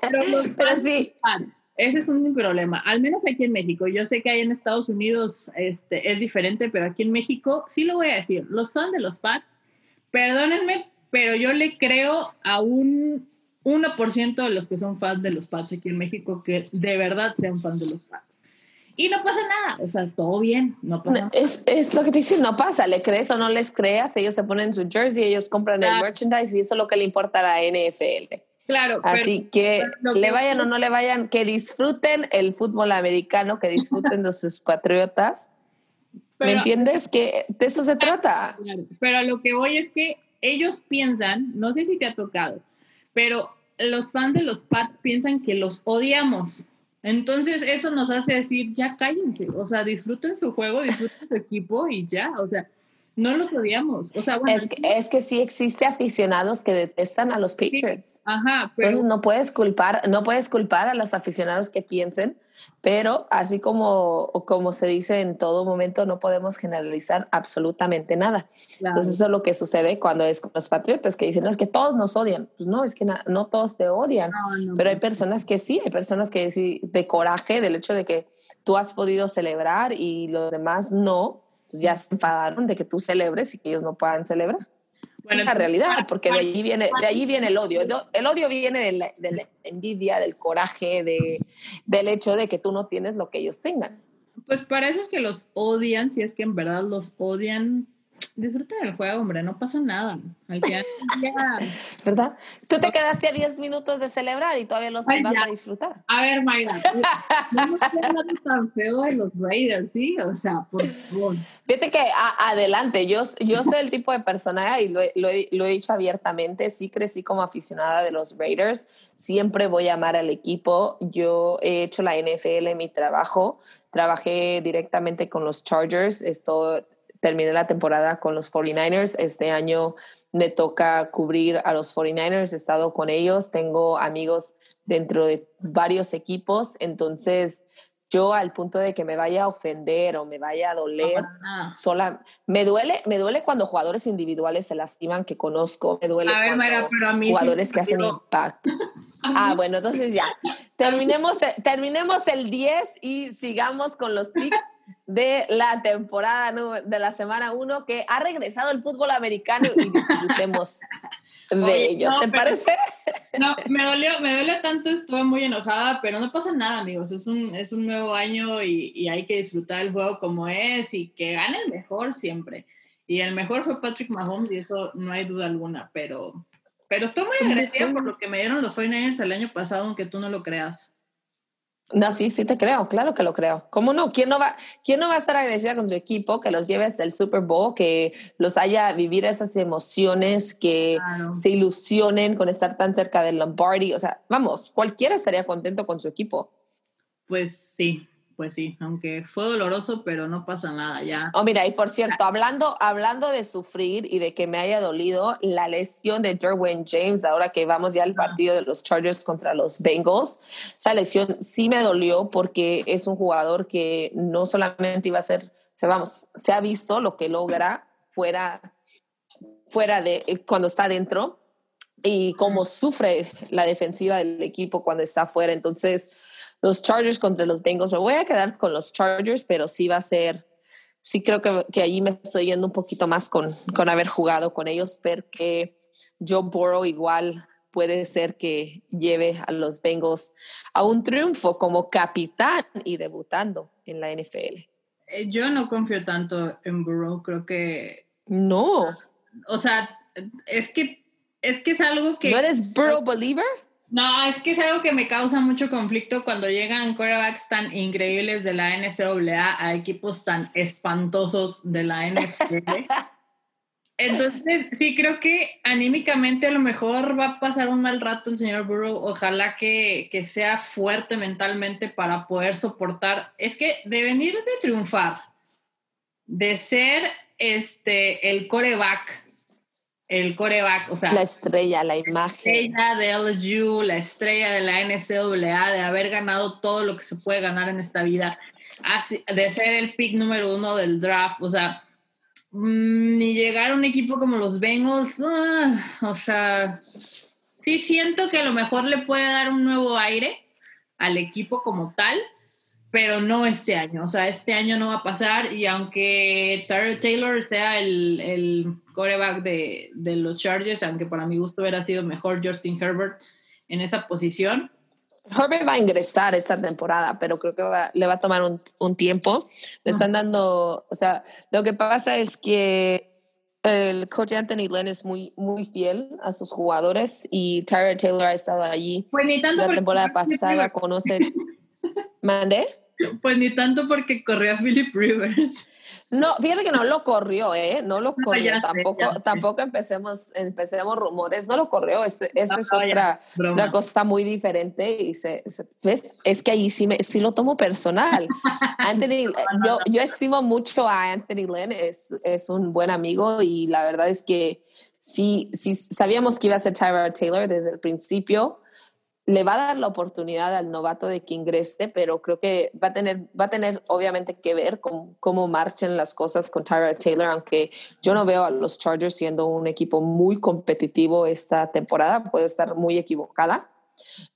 S2: pero, los
S3: pero
S2: Pats-
S3: sí,
S2: fans. Ese es un problema, al menos aquí en México. Yo sé que ahí en Estados Unidos este, es diferente, pero aquí en México sí lo voy a decir. Los fans de los Pats, perdónenme, pero yo le creo a un 1% de los que son fans de los Pats aquí en México que de verdad sean fans de los Pats. Y no pasa nada, o sea, todo bien, no pasa nada.
S3: es, es lo que te dicen, no pasa, le crees o no les creas, ellos se ponen su jersey, ellos compran el merchandise y eso es lo que le importa a la NFL.
S2: Claro, pero-
S3: Así que
S2: pero
S3: le vayan o no le vayan, que disfruten el fútbol americano, que disfruten de sus patriotas. ¿Me entiendes? Que de eso se trata.
S2: Pero lo que voy es que ellos piensan, no sé si te ha tocado, pero los fans de los Pats piensan que los odiamos. Entonces eso nos hace decir, ya cállense, o sea, disfruten su juego, disfruten su equipo y ya, o sea, no los odiamos. O sea, bueno,
S3: Es que, es que sí existe aficionados que detestan a los Patriots.
S2: ajá, pero
S3: Entonces no puedes culpar, no puedes culpar a los aficionados que piensen, pero así como, como se dice en todo momento, no podemos generalizar absolutamente nada.
S2: claro,
S3: Entonces eso es lo que sucede cuando es con los patriotas que dicen, no, es que todos nos odian. Pues no, es que no todos te odian.
S2: no, no,
S3: Pero hay personas que sí, hay personas que sí, de coraje del hecho de que tú has podido celebrar y los demás no, pues ya se enfadaron de que tú celebres y que ellos no puedan celebrar.
S2: Bueno,
S3: es la realidad, porque de allí viene, de allí viene el odio. El, el odio viene de la, de la envidia, del coraje, de, del hecho de que tú no tienes lo que ellos tengan.
S2: Pues para eso es que los odian, si es que en verdad los odian, disfruten del juego, hombre, no pasa nada. Al final [LAUGHS]
S3: ¿Verdad? Tú te quedaste a 10 minutos de celebrar y todavía los
S2: Ay,
S3: vas
S2: ya.
S3: a disfrutar.
S2: A ver, Mayra, no estoy hablando tan feo de los Raiders, ¿sí? O sea, por favor.
S3: Fíjate que a- adelante, yo, yo soy el tipo de persona y lo, lo lo he dicho abiertamente, sí crecí como aficionada de los Raiders, siempre voy a amar al equipo, yo he hecho la NFL en mi trabajo, trabajé directamente con los Chargers, esto, terminé la temporada con los 49ers, este año me toca cubrir a los 49ers, he estado con ellos, tengo amigos dentro de varios equipos, entonces yo al punto de que me vaya a ofender o me vaya a doler,
S2: No,
S3: sola me duele me duele cuando jugadores individuales se lastiman que conozco me duele
S2: A ver,
S3: cuando
S2: Mayra, pero a mí sí
S3: jugadores
S2: me
S3: que hacen impacto. [LAUGHS] Ah bueno entonces ya terminemos terminemos el 10 y sigamos con los picks de la temporada de la semana 1 que ha regresado el fútbol americano y disfrutemos de [LAUGHS]
S2: Oye,
S3: ello
S2: no,
S3: ¿te
S2: pero-
S3: parece?
S2: No, me dolió, me dolió tanto, estuve muy enojada, pero no pasa nada, amigos. Es un, es un nuevo año y, y hay que disfrutar el juego como es y que gane el mejor siempre. Y el mejor fue Patrick Mahomes y eso no hay duda alguna, pero, pero estoy muy agradecida por lo que me dieron los 49ers el año pasado, aunque tú no lo creas.
S3: No, sí, sí te creo, claro que lo creo. ¿Cómo no? ¿Quién no va, quién no va a estar agradecida con su equipo, que los lleve hasta el Super Bowl, que los haya vivir esas emociones, que
S2: Claro.
S3: se ilusionen con estar tan cerca del Lombardi? O sea, vamos, cualquiera estaría contento con su equipo.
S2: Pues sí, pues sí, aunque fue doloroso, pero no pasa nada ya.
S3: Oh, mira, y por cierto, hablando, hablando de sufrir y de que me haya dolido la lesión de Derwin James, ahora que vamos ya al partido de los Chargers contra los Bengals, esa lesión sí me dolió porque es un jugador que no solamente iba a ser, se vamos, se ha visto lo que logra fuera fuera de, cuando está dentro y cómo sufre la defensiva del equipo cuando está fuera. Entonces, los Chargers contra los Bengals, me voy a quedar con los Chargers, pero sí va a ser, sí creo que, que allí me estoy yendo un poquito más con, con haber jugado con ellos, porque Joe Burrow igual puede ser que lleve a los Bengals a un triunfo como capitán y debutando en la NFL.
S2: Eh, yo no confío tanto en Burrow, creo que...
S3: No.
S2: O sea, es que es, que es algo que...
S3: ¿No eres Burrow believer?
S2: No, es que es algo que me causa mucho conflicto cuando llegan quarterbacks tan increíbles de la NCAA a equipos tan espantosos de la NFL. [LAUGHS] Entonces, sí, creo que anímicamente a lo mejor va a pasar un mal rato el señor Burrow. Ojalá que, que sea fuerte mentalmente para poder soportar. Es que de venir de triunfar, de ser este el coreback, el coreback, o sea,
S3: la estrella, la imagen.
S2: La estrella de LSU, la estrella de la NCAA, de haber ganado todo lo que se puede ganar en esta vida, de ser el pick número uno del draft, o sea Mm, ni llegar a un equipo como los Bengals, ah, o sea, sí siento que a lo mejor le puede dar un nuevo aire al equipo como tal, pero no este año, o sea, este año no va a pasar y aunque Tyler Taylor sea el, el coreback de, de los Chargers, aunque para mi gusto hubiera sido mejor Justin Herbert en esa posición,
S3: Herbert va a ingresar esta temporada, pero creo que le va a tomar un, un, tiempo. Le están dando, o sea, lo que pasa es que el coach Anthony Lynn es muy, muy fiel a sus jugadores y Tyler Taylor ha estado allí
S2: pues ni tanto
S3: la temporada pasada, conoce. [LAUGHS] ¿Mande? [LAUGHS]
S2: Pues ni tanto porque corrió a Philip Rivers.
S3: No, fíjate que no lo corrió, ¿eh? No lo corrió. tampoco, tampoco empecemos, empecemos rumores. No lo corrió. Este, esta es otra, otra, cosa muy diferente. Y se, ¿ves? Es que ahí sí, me, sí lo tomo personal. [LAUGHS] Anthony, yo, yo estimo mucho a Anthony Lynn. Es, es un buen amigo y la verdad es que sí, sí sabíamos que iba a ser Tyler Taylor desde el principio le va a dar la oportunidad al novato de que ingrese, pero creo que va a tener, va a tener obviamente que ver con cómo marchen las cosas con Tyra Taylor, aunque yo no veo a los Chargers siendo un equipo muy competitivo esta temporada, puedo estar muy equivocada,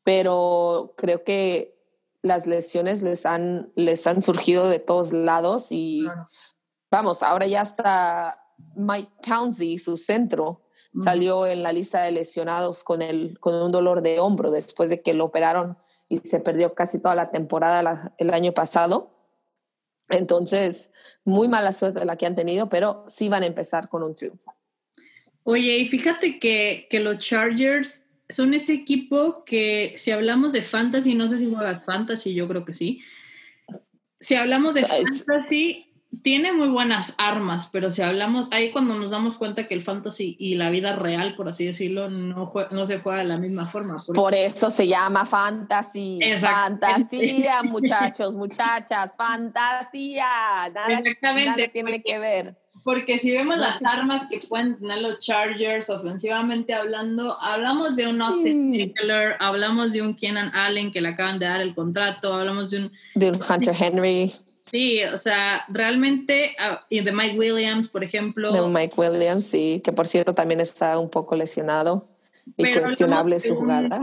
S3: pero creo que las lesiones les han, les han surgido de todos lados y vamos, ahora ya está Mike Pouncey, su centro, salió en la lista de lesionados con, el, con un dolor de hombro después de que lo operaron y se perdió casi toda la temporada el año pasado. Entonces, muy mala suerte la que han tenido, pero sí van a empezar con un triunfo.
S2: Oye, y fíjate que, que los Chargers son ese equipo que si hablamos de fantasy, no sé si juegas fantasy, yo creo que sí. Si hablamos de fantasy, tiene muy buenas armas, pero si hablamos, ahí cuando nos damos cuenta que el fantasy y la vida real, por así decirlo, no, no se juega de la misma forma.
S3: Por, eso se llama fantasy. Fantasía, [LAUGHS] muchachos, muchachas, fantasía. Nada, Exactamente. tiene que ver.
S2: Porque si vemos las armas que pueden tener los Chargers ofensivamente hablando, hablamos de un Austin sí. hablamos de un Keenan Allen que le acaban de dar el contrato, hablamos de un...
S3: De un Hunter Henry.
S2: Sí, o sea, realmente, uh, y de Mike Williams, por ejemplo.
S3: De Mike Williams, sí, que por cierto también está un poco lesionado y cuestionable su jugada.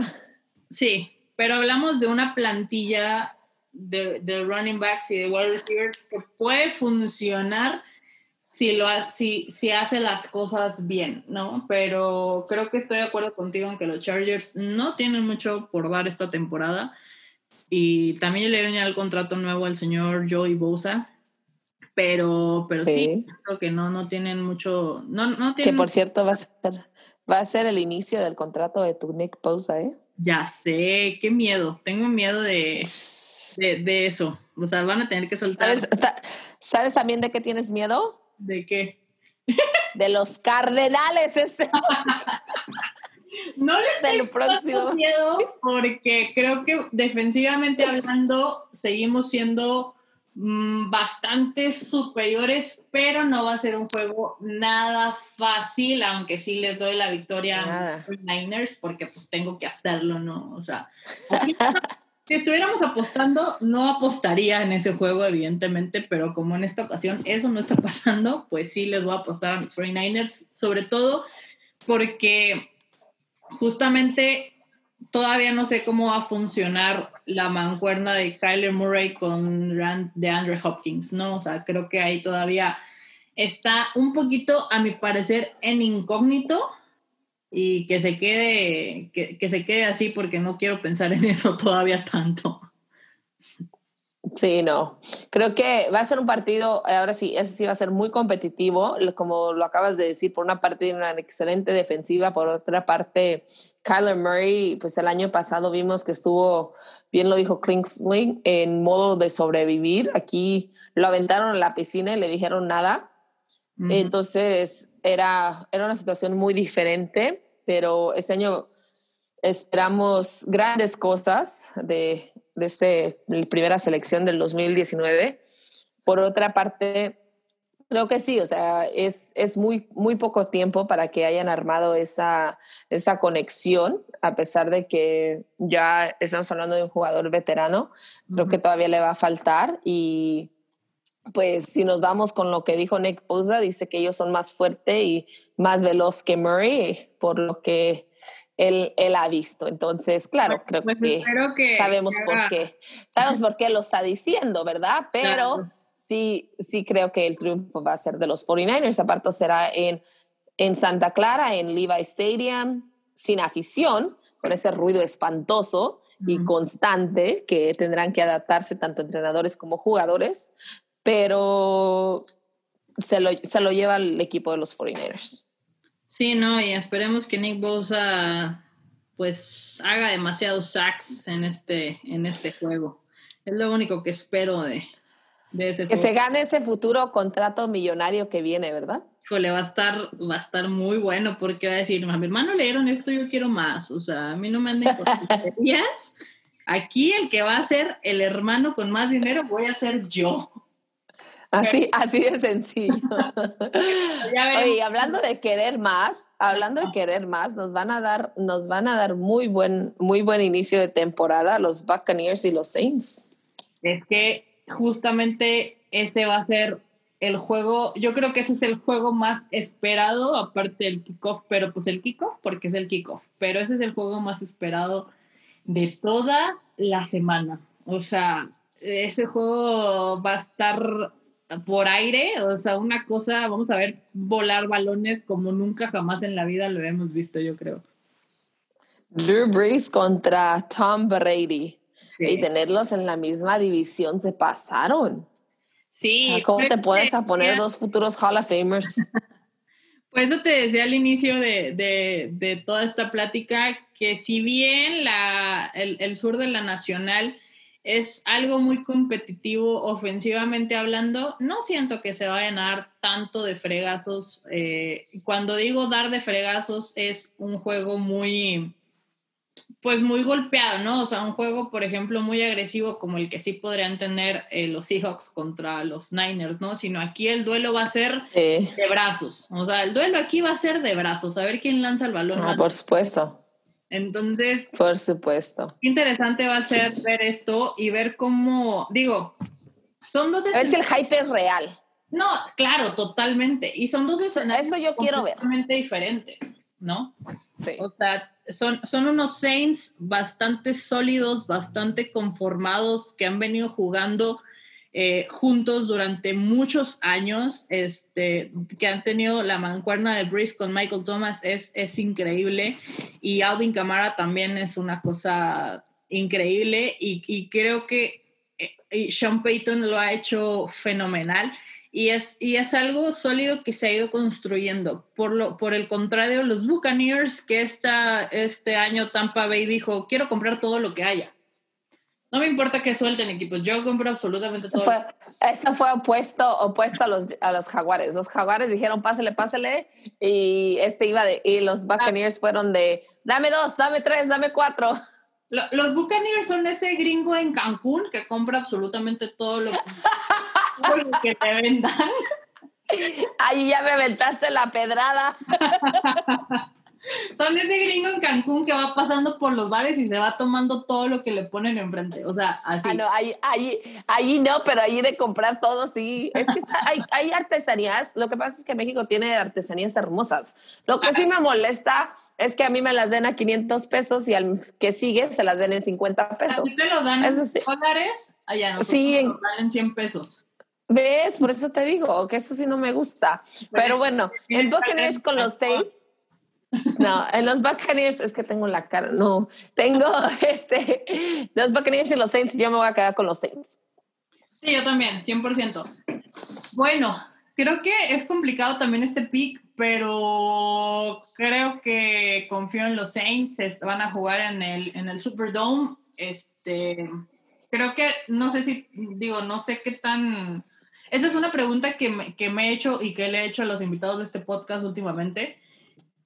S2: sí, pero hablamos de una plantilla de, de, running backs y de wide receivers que puede funcionar si, lo, si, si hace las cosas bien, ¿no? Pero creo que estoy de acuerdo contigo en que los Chargers no tienen mucho por dar esta temporada y también le dieron ya el contrato nuevo al señor Joey Bosa. Pero, pero sí, creo que no, no tienen mucho. No, no
S3: que por cierto va a, ser, va a ser el inicio del contrato de tu Nick Bosa, ¿eh?
S2: Ya sé, qué miedo. Tengo miedo de, de, de eso. O sea, van a tener que soltar.
S3: ¿Sabes, ¿Sabes también de qué tienes miedo?
S2: ¿De qué?
S3: De los cardenales. Este. [LAUGHS]
S2: No les tengo próximo. miedo porque creo que defensivamente hablando seguimos siendo mm, bastante superiores, pero no va a ser un juego nada fácil, aunque sí les doy la victoria a los Niners porque pues tengo que hacerlo, ¿no? O sea, Si estuviéramos apostando, no apostaría en ese juego, evidentemente, pero como en esta ocasión eso no está pasando, pues sí les voy a apostar a mis 49ers, sobre todo porque justamente todavía no sé cómo va a funcionar la mancuerna de Kyler Murray con de Andrew Hopkins, ¿no? O sea, creo que ahí todavía está un poquito, a mi parecer, en incógnito y que se quede, que, que se quede así porque no quiero pensar en eso todavía tanto.
S3: Sí, no. Creo que va a ser un partido, ahora sí, ese sí va a ser muy competitivo, como lo acabas de decir, por una parte una excelente defensiva, por otra parte Kyler Murray, pues el año pasado vimos que estuvo, bien lo dijo Kingsley, en modo de sobrevivir. Aquí lo aventaron a la piscina y le dijeron nada. Entonces era, era una situación muy diferente, pero este año esperamos grandes cosas de, de este, primera selección del 2019. Por otra parte, Creo que sí, o sea, es, es muy, muy poco tiempo para que hayan armado esa, esa conexión, a pesar de que ya estamos hablando de un jugador veterano, creo que todavía le va a faltar y pues si nos vamos con lo que dijo Nick Bosa, dice que ellos son más fuerte y más veloz que Murray, por lo que él, él ha visto. Entonces, claro, creo pues que, sabemos por qué. Sabemos por qué lo está diciendo, ¿verdad? Pero sí, sí creo que el triunfo va a ser de los 49ers. Aparte será en, en Santa Clara, en Levi Stadium, sin afición, con ese ruido espantoso y constante que tendrán que adaptarse tanto entrenadores como jugadores, pero se lo, se lo lleva el equipo de los 49ers.
S2: Sí, no, y esperemos que Nick Bosa pues haga demasiados sacks en este, en este juego. Es lo único que espero de,
S3: que se gane ese futuro contrato millonario que viene, ¿verdad?
S2: Híjole, va a estar, va a estar muy bueno porque va a decir, a mi hermano le dieron esto, yo quiero más. O sea, a mí no me anden [LAUGHS] Aquí el que va a ser el hermano con más dinero voy a ser yo.
S3: Así, así de sencillo. Oye, hablando de querer más, hablando de querer más, nos van a dar, nos van a dar muy buen, muy buen inicio de temporada los Buccaneers y los Saints.
S2: Es que justamente ese va a ser el juego, yo creo que ese es el juego más esperado, aparte del kickoff, pero pues el kickoff, porque es el kickoff, pero ese es el juego más esperado de toda la semana. O sea, ese juego va a estar por aire, o sea, una cosa, vamos a ver volar balones como nunca jamás en la vida lo hemos visto, yo creo.
S3: Drew Brees contra Tom Brady. Y tenerlos en la misma división se pasaron.
S2: Sí.
S3: ¿Cómo te puedes a poner dos futuros Hall of Famers? [LAUGHS]
S2: Pues eso te decía al inicio de, toda esta plática, que si bien la, el, sur de la Nacional es algo muy competitivo ofensivamente hablando, no siento que se vayan a dar tanto de fregazos. Eh, cuando digo dar de fregazos es un juego muy pues muy golpeado, ¿no? O sea, un juego, por ejemplo, muy agresivo como el que sí podrían tener eh, los Seahawks contra los Niners, ¿no? Sino aquí el duelo va a ser de brazos. O sea, el duelo aquí va a ser de brazos, a ver quién lanza el balón.
S3: Ah, por supuesto.
S2: Entonces,
S3: por supuesto.
S2: Interesante va a ser ver esto y ver cómo, digo, son dos
S3: A ver si el hype es real.
S2: No, claro, totalmente. Y son dos escenarios
S3: Eso yo quiero ver.
S2: completamente diferentes, ¿no? Sí. O sea, son, son unos Saints bastante sólidos, bastante conformados, que han venido jugando eh, juntos durante muchos años, este, que han tenido la mancuerna de Brice con Michael Thomas, es, es increíble. Y Alvin Kamara también es una cosa increíble y, y creo que eh, Sean Payton lo ha hecho fenomenal y es, y es algo sólido que se ha ido construyendo. Por, lo, por el contrario, los Buccaneers, que esta, este año Tampa Bay dijo, quiero comprar todo lo que haya. No me importa que suelten equipos, yo compro absolutamente todo.
S3: Fue, esto fue opuesto, opuesto a, los, a los jaguares. Los jaguares dijeron, pásale, pásale, y, este iba de, y los Buccaneers fueron de, dame dos, dame tres, dame cuatro.
S2: Los Buccaneers son ese gringo en Cancún que compra absolutamente todo lo que [LAUGHS] que te vendan.
S3: Ahí ya me aventaste la pedrada. [LAUGHS]
S2: son ese gringo en Cancún que va pasando por los bares y se va tomando todo lo que le ponen enfrente. O sea, así.
S3: Ah, no, ahí, ahí, ahí no, pero ahí de comprar todo sí. Es que hay, hay artesanías. Lo que pasa es que México tiene artesanías hermosas. Lo que sí me molesta es que a mí me las den a 500 pesos y al que sigue se las den en 50 pesos.
S2: ¿A te los dan en dólares? Allá no.
S3: Sí,
S2: en, en 100 pesos.
S3: ¿Ves? Por eso te digo que eso sí no me gusta. Pero bueno, el Buccaneers con los Saints. No, en los Buccaneers es que tengo la cara. No, tengo [LAUGHS] este. Los Buccaneers y los Saints, yo me voy a quedar con los Saints.
S2: Sí, yo también, 100%. Bueno, creo que es complicado también este pick, pero creo que confío en los Saints. Van a jugar en el, en el Superdome. Este, creo que, no sé si, digo, no sé qué tan esa es una pregunta que me, que me, he hecho y que le he hecho a los invitados de este podcast últimamente.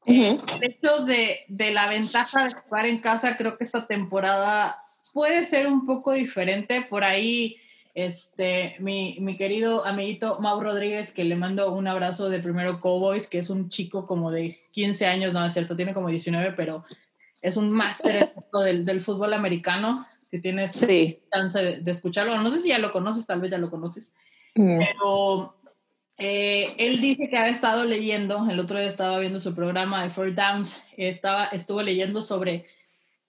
S2: El hecho de, de, la ventaja de jugar en casa, creo que esta temporada puede ser un poco diferente. Por ahí, este, mi, mi querido amiguito Mau Rodríguez, que le mando un abrazo de primero Cowboys, que es un chico como de 15 años, no es cierto, tiene como 19, pero es un máster del, del fútbol americano. Si tienes chance de, de, escucharlo, no sé si ya lo conoces, tal vez ya lo conoces. Mm. Pero eh, él dice que ha estado leyendo, el otro día estaba viendo su programa de Four Downs, estaba, estuvo leyendo sobre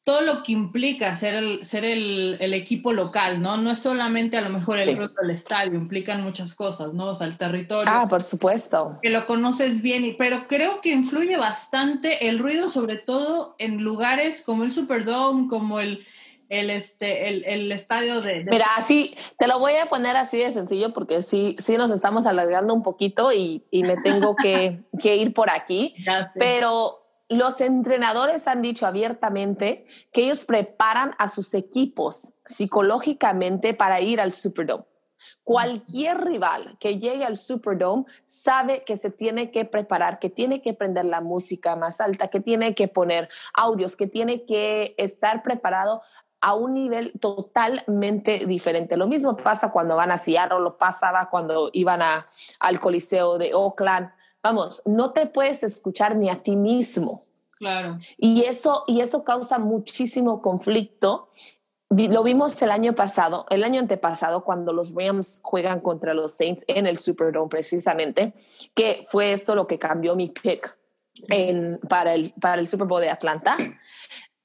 S2: todo lo que implica ser el, ser el, el equipo local, ¿no? No es solamente a lo mejor el sí. del estadio, implican muchas cosas, ¿no? O sea, el territorio.
S3: Ah, por supuesto.
S2: Que lo conoces bien, pero creo que influye bastante el ruido, sobre todo en lugares como el Superdome, como el, el, este, el, el estadio de, de,
S3: Mira, así, te lo voy a poner así de sencillo porque sí, sí nos estamos alargando un poquito y, y me tengo que, [LAUGHS] que, ir por aquí, pero los entrenadores han dicho abiertamente que ellos preparan a sus equipos psicológicamente para ir al Superdome. Cualquier rival que llegue al Superdome sabe que se tiene que preparar, que tiene que prender la música más alta, que tiene que poner audios, que tiene que estar preparado a un nivel totalmente diferente. Lo mismo pasa cuando van a Seattle, lo pasaba cuando iban a, al Coliseo de Oakland. Vamos, no te puedes escuchar ni a ti mismo.
S2: Claro.
S3: Y eso, y eso causa muchísimo conflicto. Lo vimos el año pasado, el año antepasado, cuando los Rams juegan contra los Saints en el Superdome, precisamente, que fue esto lo que cambió mi pick en, para, el, para el Super Bowl de Atlanta,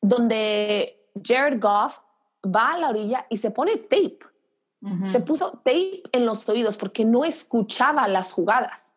S3: donde Jared Goff va a la orilla y se pone tape. Se puso tape en los oídos porque no escuchaba las jugadas.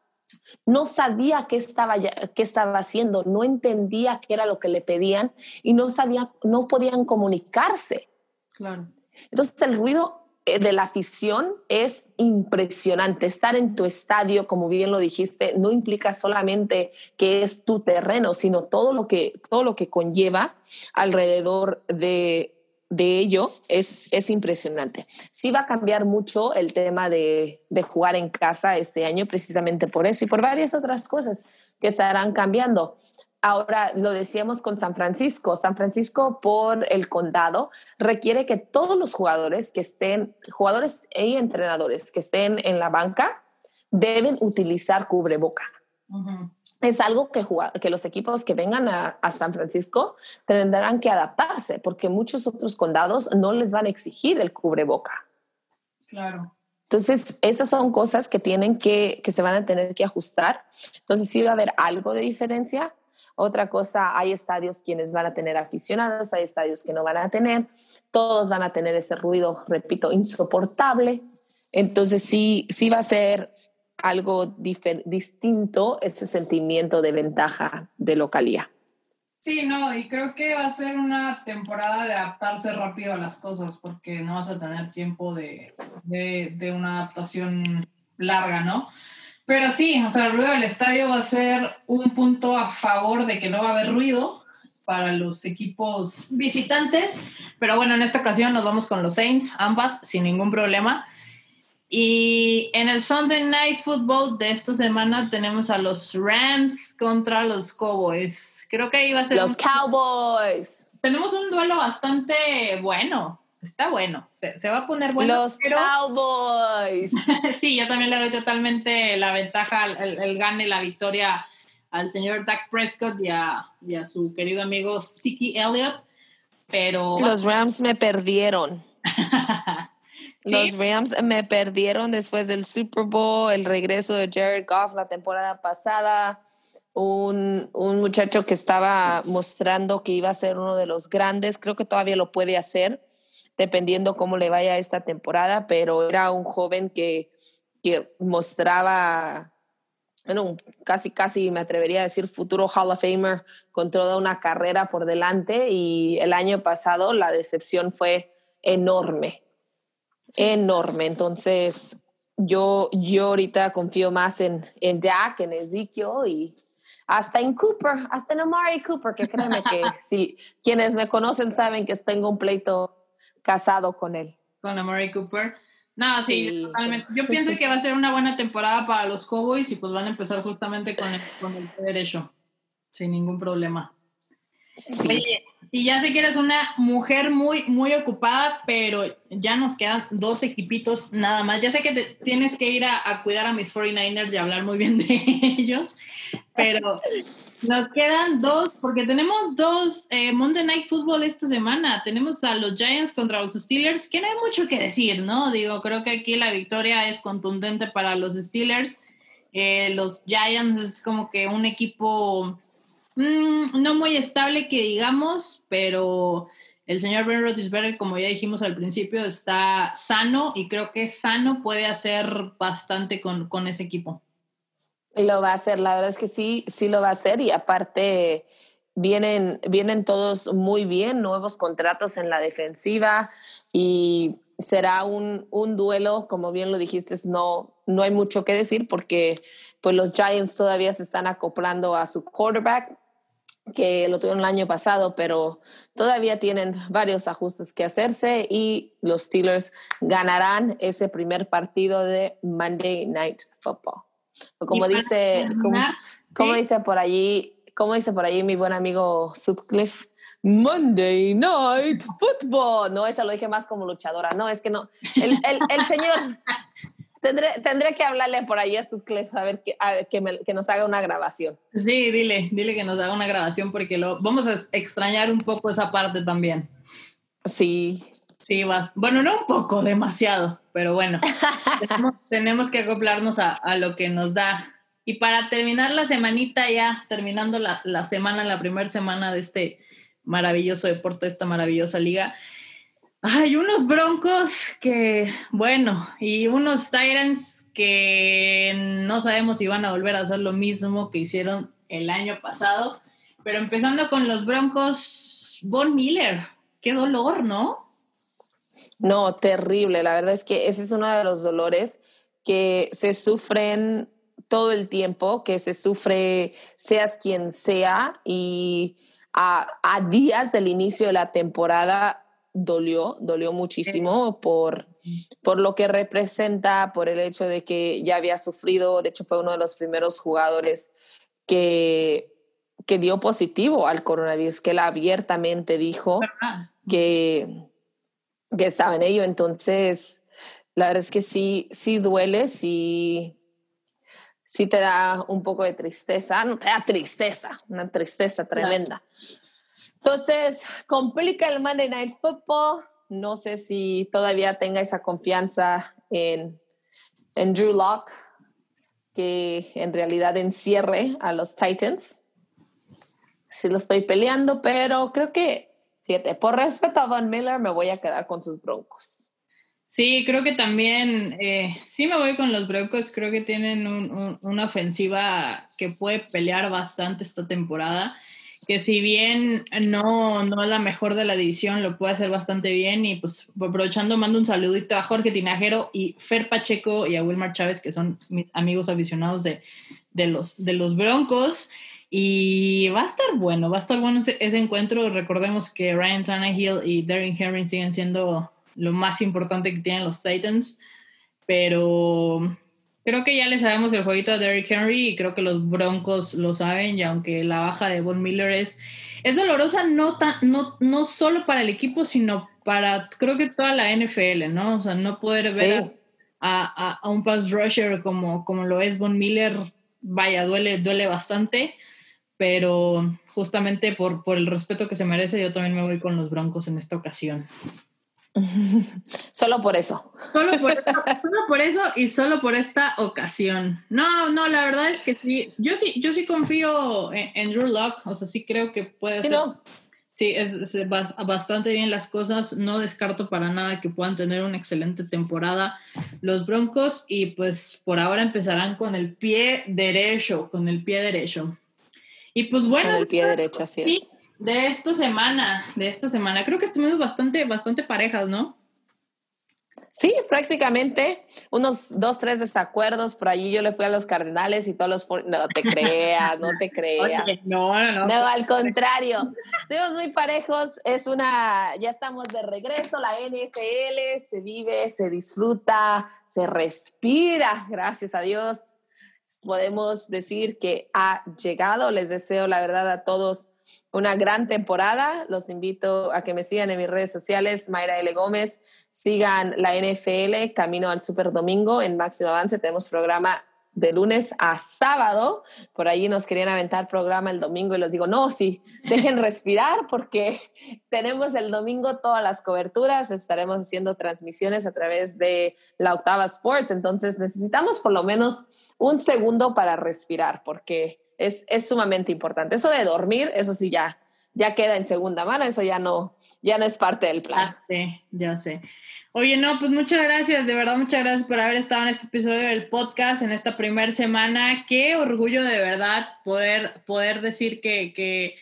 S3: No sabía qué estaba, qué estaba haciendo, no entendía qué era lo que le pedían y no sabía, no podían comunicarse.
S2: Claro.
S3: Entonces el ruido de la afición es impresionante. Estar en tu estadio, como bien lo dijiste, no implica solamente que es tu terreno, sino todo lo que, todo lo que conlleva alrededor de, de ello es, es impresionante. Sí va a cambiar mucho el tema de, de jugar en casa este año, precisamente por eso y por varias otras cosas que estarán cambiando. Ahora lo decíamos con San Francisco. San Francisco por el condado requiere que todos los jugadores que estén, jugadores y entrenadores que estén en la banca, deben utilizar cubreboca. Uh -huh. Es algo que, que, los equipos que vengan a, a, San Francisco tendrán que adaptarse porque muchos otros condados no les van a exigir el cubreboca.
S2: Claro.
S3: Entonces, esas son cosas que tienen que, que se van a tener que ajustar. Entonces, sí va a haber algo de diferencia, otra cosa, hay estadios quienes van a tener aficionados, hay estadios que no van a tener, todos van a tener ese ruido, repito, insoportable. Entonces sí, sí va a ser algo distinto ese sentimiento de ventaja de localía.
S2: Sí, no, y creo que va a ser una temporada de adaptarse rápido a las cosas porque no vas a tener tiempo de, de, de una adaptación larga, ¿no? Pero sí, o sea, el ruido del estadio va a ser un punto a favor de que no va a haber ruido para los equipos visitantes. Pero bueno, en esta ocasión nos vamos con los Saints, ambas, sin ningún problema. Y en el Sunday Night Football de esta semana tenemos a los Rams contra los Cowboys. Creo que ahí va a ser...
S3: Los un... Cowboys.
S2: Tenemos un duelo bastante bueno está bueno, se, se, va a poner bueno.
S3: Los pero... Cowboys. [LAUGHS]
S2: sí, yo también le doy totalmente la ventaja, el, el gane, la victoria al señor Dak Prescott y a, y a su querido amigo Siki Elliott, pero...
S3: Los Rams me perdieron. [LAUGHS] Los Rams me perdieron después del Super Bowl, el regreso de Jared Goff la temporada pasada, un, un, muchacho que estaba mostrando que iba a ser uno de los grandes, creo que todavía lo puede hacer, dependiendo cómo le vaya esta temporada, pero era un joven que, que mostraba, bueno, casi, casi me atrevería a decir futuro Hall of Famer con toda una carrera por delante y el año pasado la decepción fue enorme enorme. Entonces, yo, yo ahorita confío más en, en Dak, en Ezekiel y hasta en Cooper, hasta en Amari Cooper, que créeme que [LAUGHS] si quienes me conocen saben que tengo un pleito casado con él.
S2: Con Amari Cooper. No, sí, totalmente. Yo pienso que va a ser una buena temporada para los Cowboys y pues van a empezar justamente con el, con el derecho, sin ningún problema. Sí. y ya sé que eres una mujer muy, muy ocupada, pero ya nos quedan dos equipitos nada más. Ya sé que te, tienes que ir a, cuidar a mis 49ers y hablar muy bien de [LAUGHS] ellos, pero nos quedan dos, porque tenemos dos eh, Monday Night Football esta semana. Tenemos a los Giants contra los Steelers, que no hay mucho que decir, ¿no? Digo, creo que aquí la victoria es contundente para los Steelers. Eh, los Giants es como que un equipo Mm, no muy estable que digamos, pero el señor Ben Roethlisberger, como ya dijimos al principio, está sano y creo que sano puede hacer bastante con, con ese equipo.
S3: Lo va a hacer, la verdad es que sí, sí lo va a hacer y aparte vienen, vienen todos muy bien, nuevos contratos en la defensiva y será un, un duelo, como bien lo dijiste, no, no hay mucho que decir porque pues los Giants todavía se están acoplando a su quarterback, que lo tuvieron el año pasado, pero todavía tienen varios ajustes que hacerse y los Steelers ganarán ese primer partido de Monday Night Football. Como dice, como, dice por allí, como dice por allí mi buen amigo Sutcliffe, Monday Night Football. No, eso lo dije más como luchadora. No, es que no. El, el, el señor, [LAUGHS] Tendré, que hablarle por ahí a su a ver que, que, nos haga una grabación.
S2: Sí, dile, dile que nos haga una grabación porque lo, vamos a extrañar un poco esa parte también.
S3: Sí.
S2: Sí, vas. Bueno, no un poco, demasiado, pero bueno, [LAUGHS] tenemos, que acoplarnos a, lo que nos da. Y para terminar la semanita ya, terminando la, la semana, la primera semana de este maravilloso deporte, esta maravillosa liga, hay unos Broncos que, bueno, y unos Tyrants que no sabemos si van a volver a hacer lo mismo que hicieron el año pasado. Pero empezando con los Broncos, Von Miller, qué dolor, ¿no?
S3: No, terrible. La verdad es que ese es uno de los dolores que se sufren todo el tiempo, que se sufre seas quien sea y a, a días del inicio de la temporada dolió, dolió muchísimo por, por lo que representa, por el hecho de que ya había sufrido, de hecho fue uno de los primeros jugadores que, que dio positivo al coronavirus, que él abiertamente dijo que, que estaba en ello. Entonces, la verdad es que sí, sí duele, sí, sí te da un poco de tristeza, no te da tristeza, una tristeza tremenda. Entonces, complica el Monday Night Football. No sé si todavía tenga esa confianza en, en Drew Locke, que en realidad encierre a los Titans. Sí lo estoy peleando, pero creo que, por respeto a Von Miller, me voy a quedar con sus broncos.
S2: Sí, creo que también, eh, sí me voy con los Broncos, creo que tienen una ofensiva que puede pelear bastante esta temporada que si bien no, no es la mejor de la división, lo puede hacer bastante bien. Y pues aprovechando, mando un saludito a Jorge Tinajero y Fer Pacheco y a Wilmar Chávez, que son amigos aficionados de, de, los, de los Broncos. Y va a estar bueno, va a estar bueno ese, ese encuentro. Recordemos que Ryan Tannehill y Darren Henry siguen siendo lo más importante que tienen los Titans. Pero Creo que ya le sabemos el jueguito a Derrick Henry y creo que los Broncos lo saben y aunque la baja de Von Miller es, es dolorosa no, no, no solo para el equipo, sino para creo que toda la NFL, ¿no? O sea, no poder ver a, a, un pass rusher como, como lo es Von Miller vaya, duele, duele bastante, pero justamente por, por el respeto que se merece, yo también me voy con los Broncos en esta ocasión. [LAUGHS]
S3: Solo por eso.
S2: Solo por eso, solo por eso y solo por esta ocasión. No, no, la verdad es que sí. Yo sí, yo sí confío en, Drew Lock. O sea, sí creo que puede
S3: Sí,
S2: ser.
S3: no.
S2: Sí, es, es bas- bastante bien las cosas. No descarto para nada que puedan tener una excelente temporada los Broncos y pues por ahora empezarán con el pie derecho, con el pie derecho. Y pues bueno,
S3: Con el pie derecho, así
S2: sí,
S3: es.
S2: de esta semana, de esta semana, creo que estuvimos bastante, bastante parejas, ¿no?
S3: Sí, prácticamente unos dos, tres desacuerdos. Por allí yo le fui a los Cardenales y todos los... No te creas, no te [LAUGHS] creas.
S2: Oye, no, no, no.
S3: No, al contrario. Somos muy parejos. Es una, ya estamos de regreso. La NFL se vive, se disfruta, se respira. Gracias a Dios. Podemos decir que ha llegado. Les deseo, la verdad, a todos una gran temporada. Los invito a que me sigan en mis redes sociales, Mayra L. Gómez. Sigan la NFL, Camino al Super Domingo en Máximo Avance. Tenemos programa de lunes a sábado. Por ahí nos querían aventar programa el domingo y les digo, no, sí, dejen [LAUGHS] respirar porque tenemos el domingo todas las coberturas. Estaremos haciendo transmisiones a través de la Octava Sports. Entonces necesitamos por lo menos un segundo para respirar porque es, es sumamente importante. Eso de dormir, eso sí ya, ya queda en segunda mano. Eso ya no, ya no es parte del plan.
S2: Sé, ya sé. Oye, no, pues muchas gracias, de verdad, muchas gracias por haber estado en este episodio del podcast en esta primera semana. Qué orgullo de verdad poder, poder decir que, que,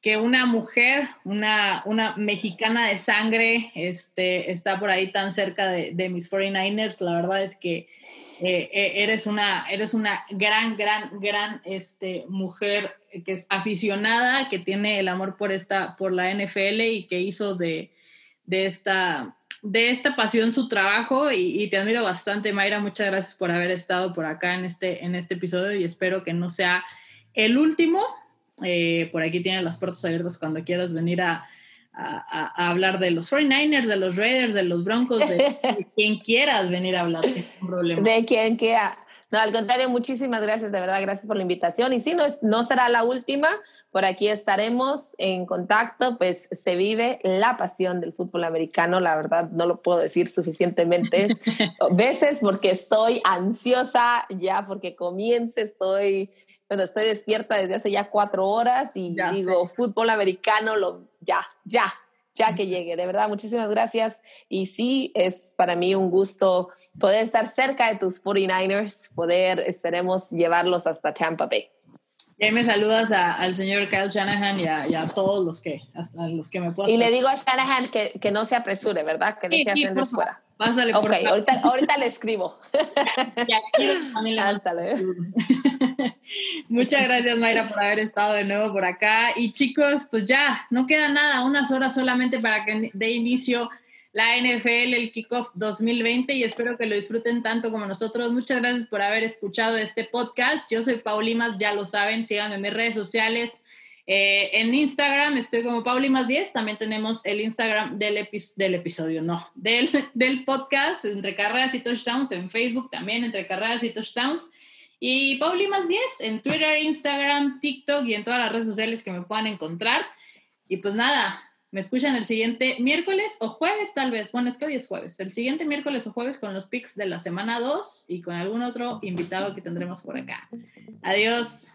S2: que una mujer, una, una mexicana de sangre, este, está por ahí tan cerca de, de mis 49ers. La verdad es que eh, eh, eres, una, eres una gran, gran, gran este, mujer que es aficionada, que tiene el amor por, esta, por la NFL y que hizo de, de esta de esta pasión su trabajo y, y, te admiro bastante, Mayra. Muchas gracias por haber estado por acá en este, en este episodio y espero que no sea el último. Eh, por aquí tienes las puertas abiertas cuando quieras venir a, a, a, hablar de los 49ers, de los Raiders, de los Broncos, de, de [LAUGHS] quien quieras venir a hablar sin problema.
S3: De quien quiera. No, al contrario, muchísimas gracias, de verdad, gracias por la invitación. Y sí, no, es, no será la última, por aquí estaremos en contacto, pues se vive la pasión del fútbol americano, la verdad no lo puedo decir suficientemente [LAUGHS] veces porque estoy ansiosa ya porque comience, estoy, bueno, estoy despierta desde hace ya cuatro horas y
S2: Ya
S3: digo,
S2: sé.
S3: fútbol americano, lo, ya, ya, ya que llegue, de verdad, muchísimas gracias. Y sí, es para mí un gusto poder estar cerca de tus 49ers, poder, esperemos, llevarlos hasta Tampa Bay.
S2: Y ahí me saludas a- al señor Kyle Shanahan y a, y a todos los que, hasta los que me puedan.
S3: Y le digo a Shanahan que, que no se apresure, ¿verdad? Que
S2: Sí,
S3: deje
S2: sí, favor.
S3: fuera.
S2: Pásale por
S3: Ok, ahorita, ahorita le escribo. [LAUGHS] [LAUGHS]
S2: Muchas gracias, Mayra, por haber estado de nuevo por acá. Y chicos, pues ya, no queda nada, unas horas solamente para que dé inicio la NFL, el Kickoff 2020, y espero que lo disfruten tanto como nosotros. Muchas gracias por haber escuchado este podcast. Yo soy Paulimas, ya lo saben, síganme en mis redes sociales. Eh, en Instagram estoy como Paulimas10, también tenemos el Instagram del, epi- del episodio, no, del, [LAUGHS] del podcast, Entre Carreras y Touchdowns, en Facebook también, Entre Carreras y Touchdowns. Y Pauli más 10 en Twitter, Instagram, TikTok y en todas las redes sociales que me puedan encontrar. Y pues nada, me escuchan el siguiente miércoles o jueves tal vez. Bueno, es que hoy es jueves. El siguiente miércoles o jueves con los pics de la semana 2 y con algún otro invitado que tendremos por acá. Adiós.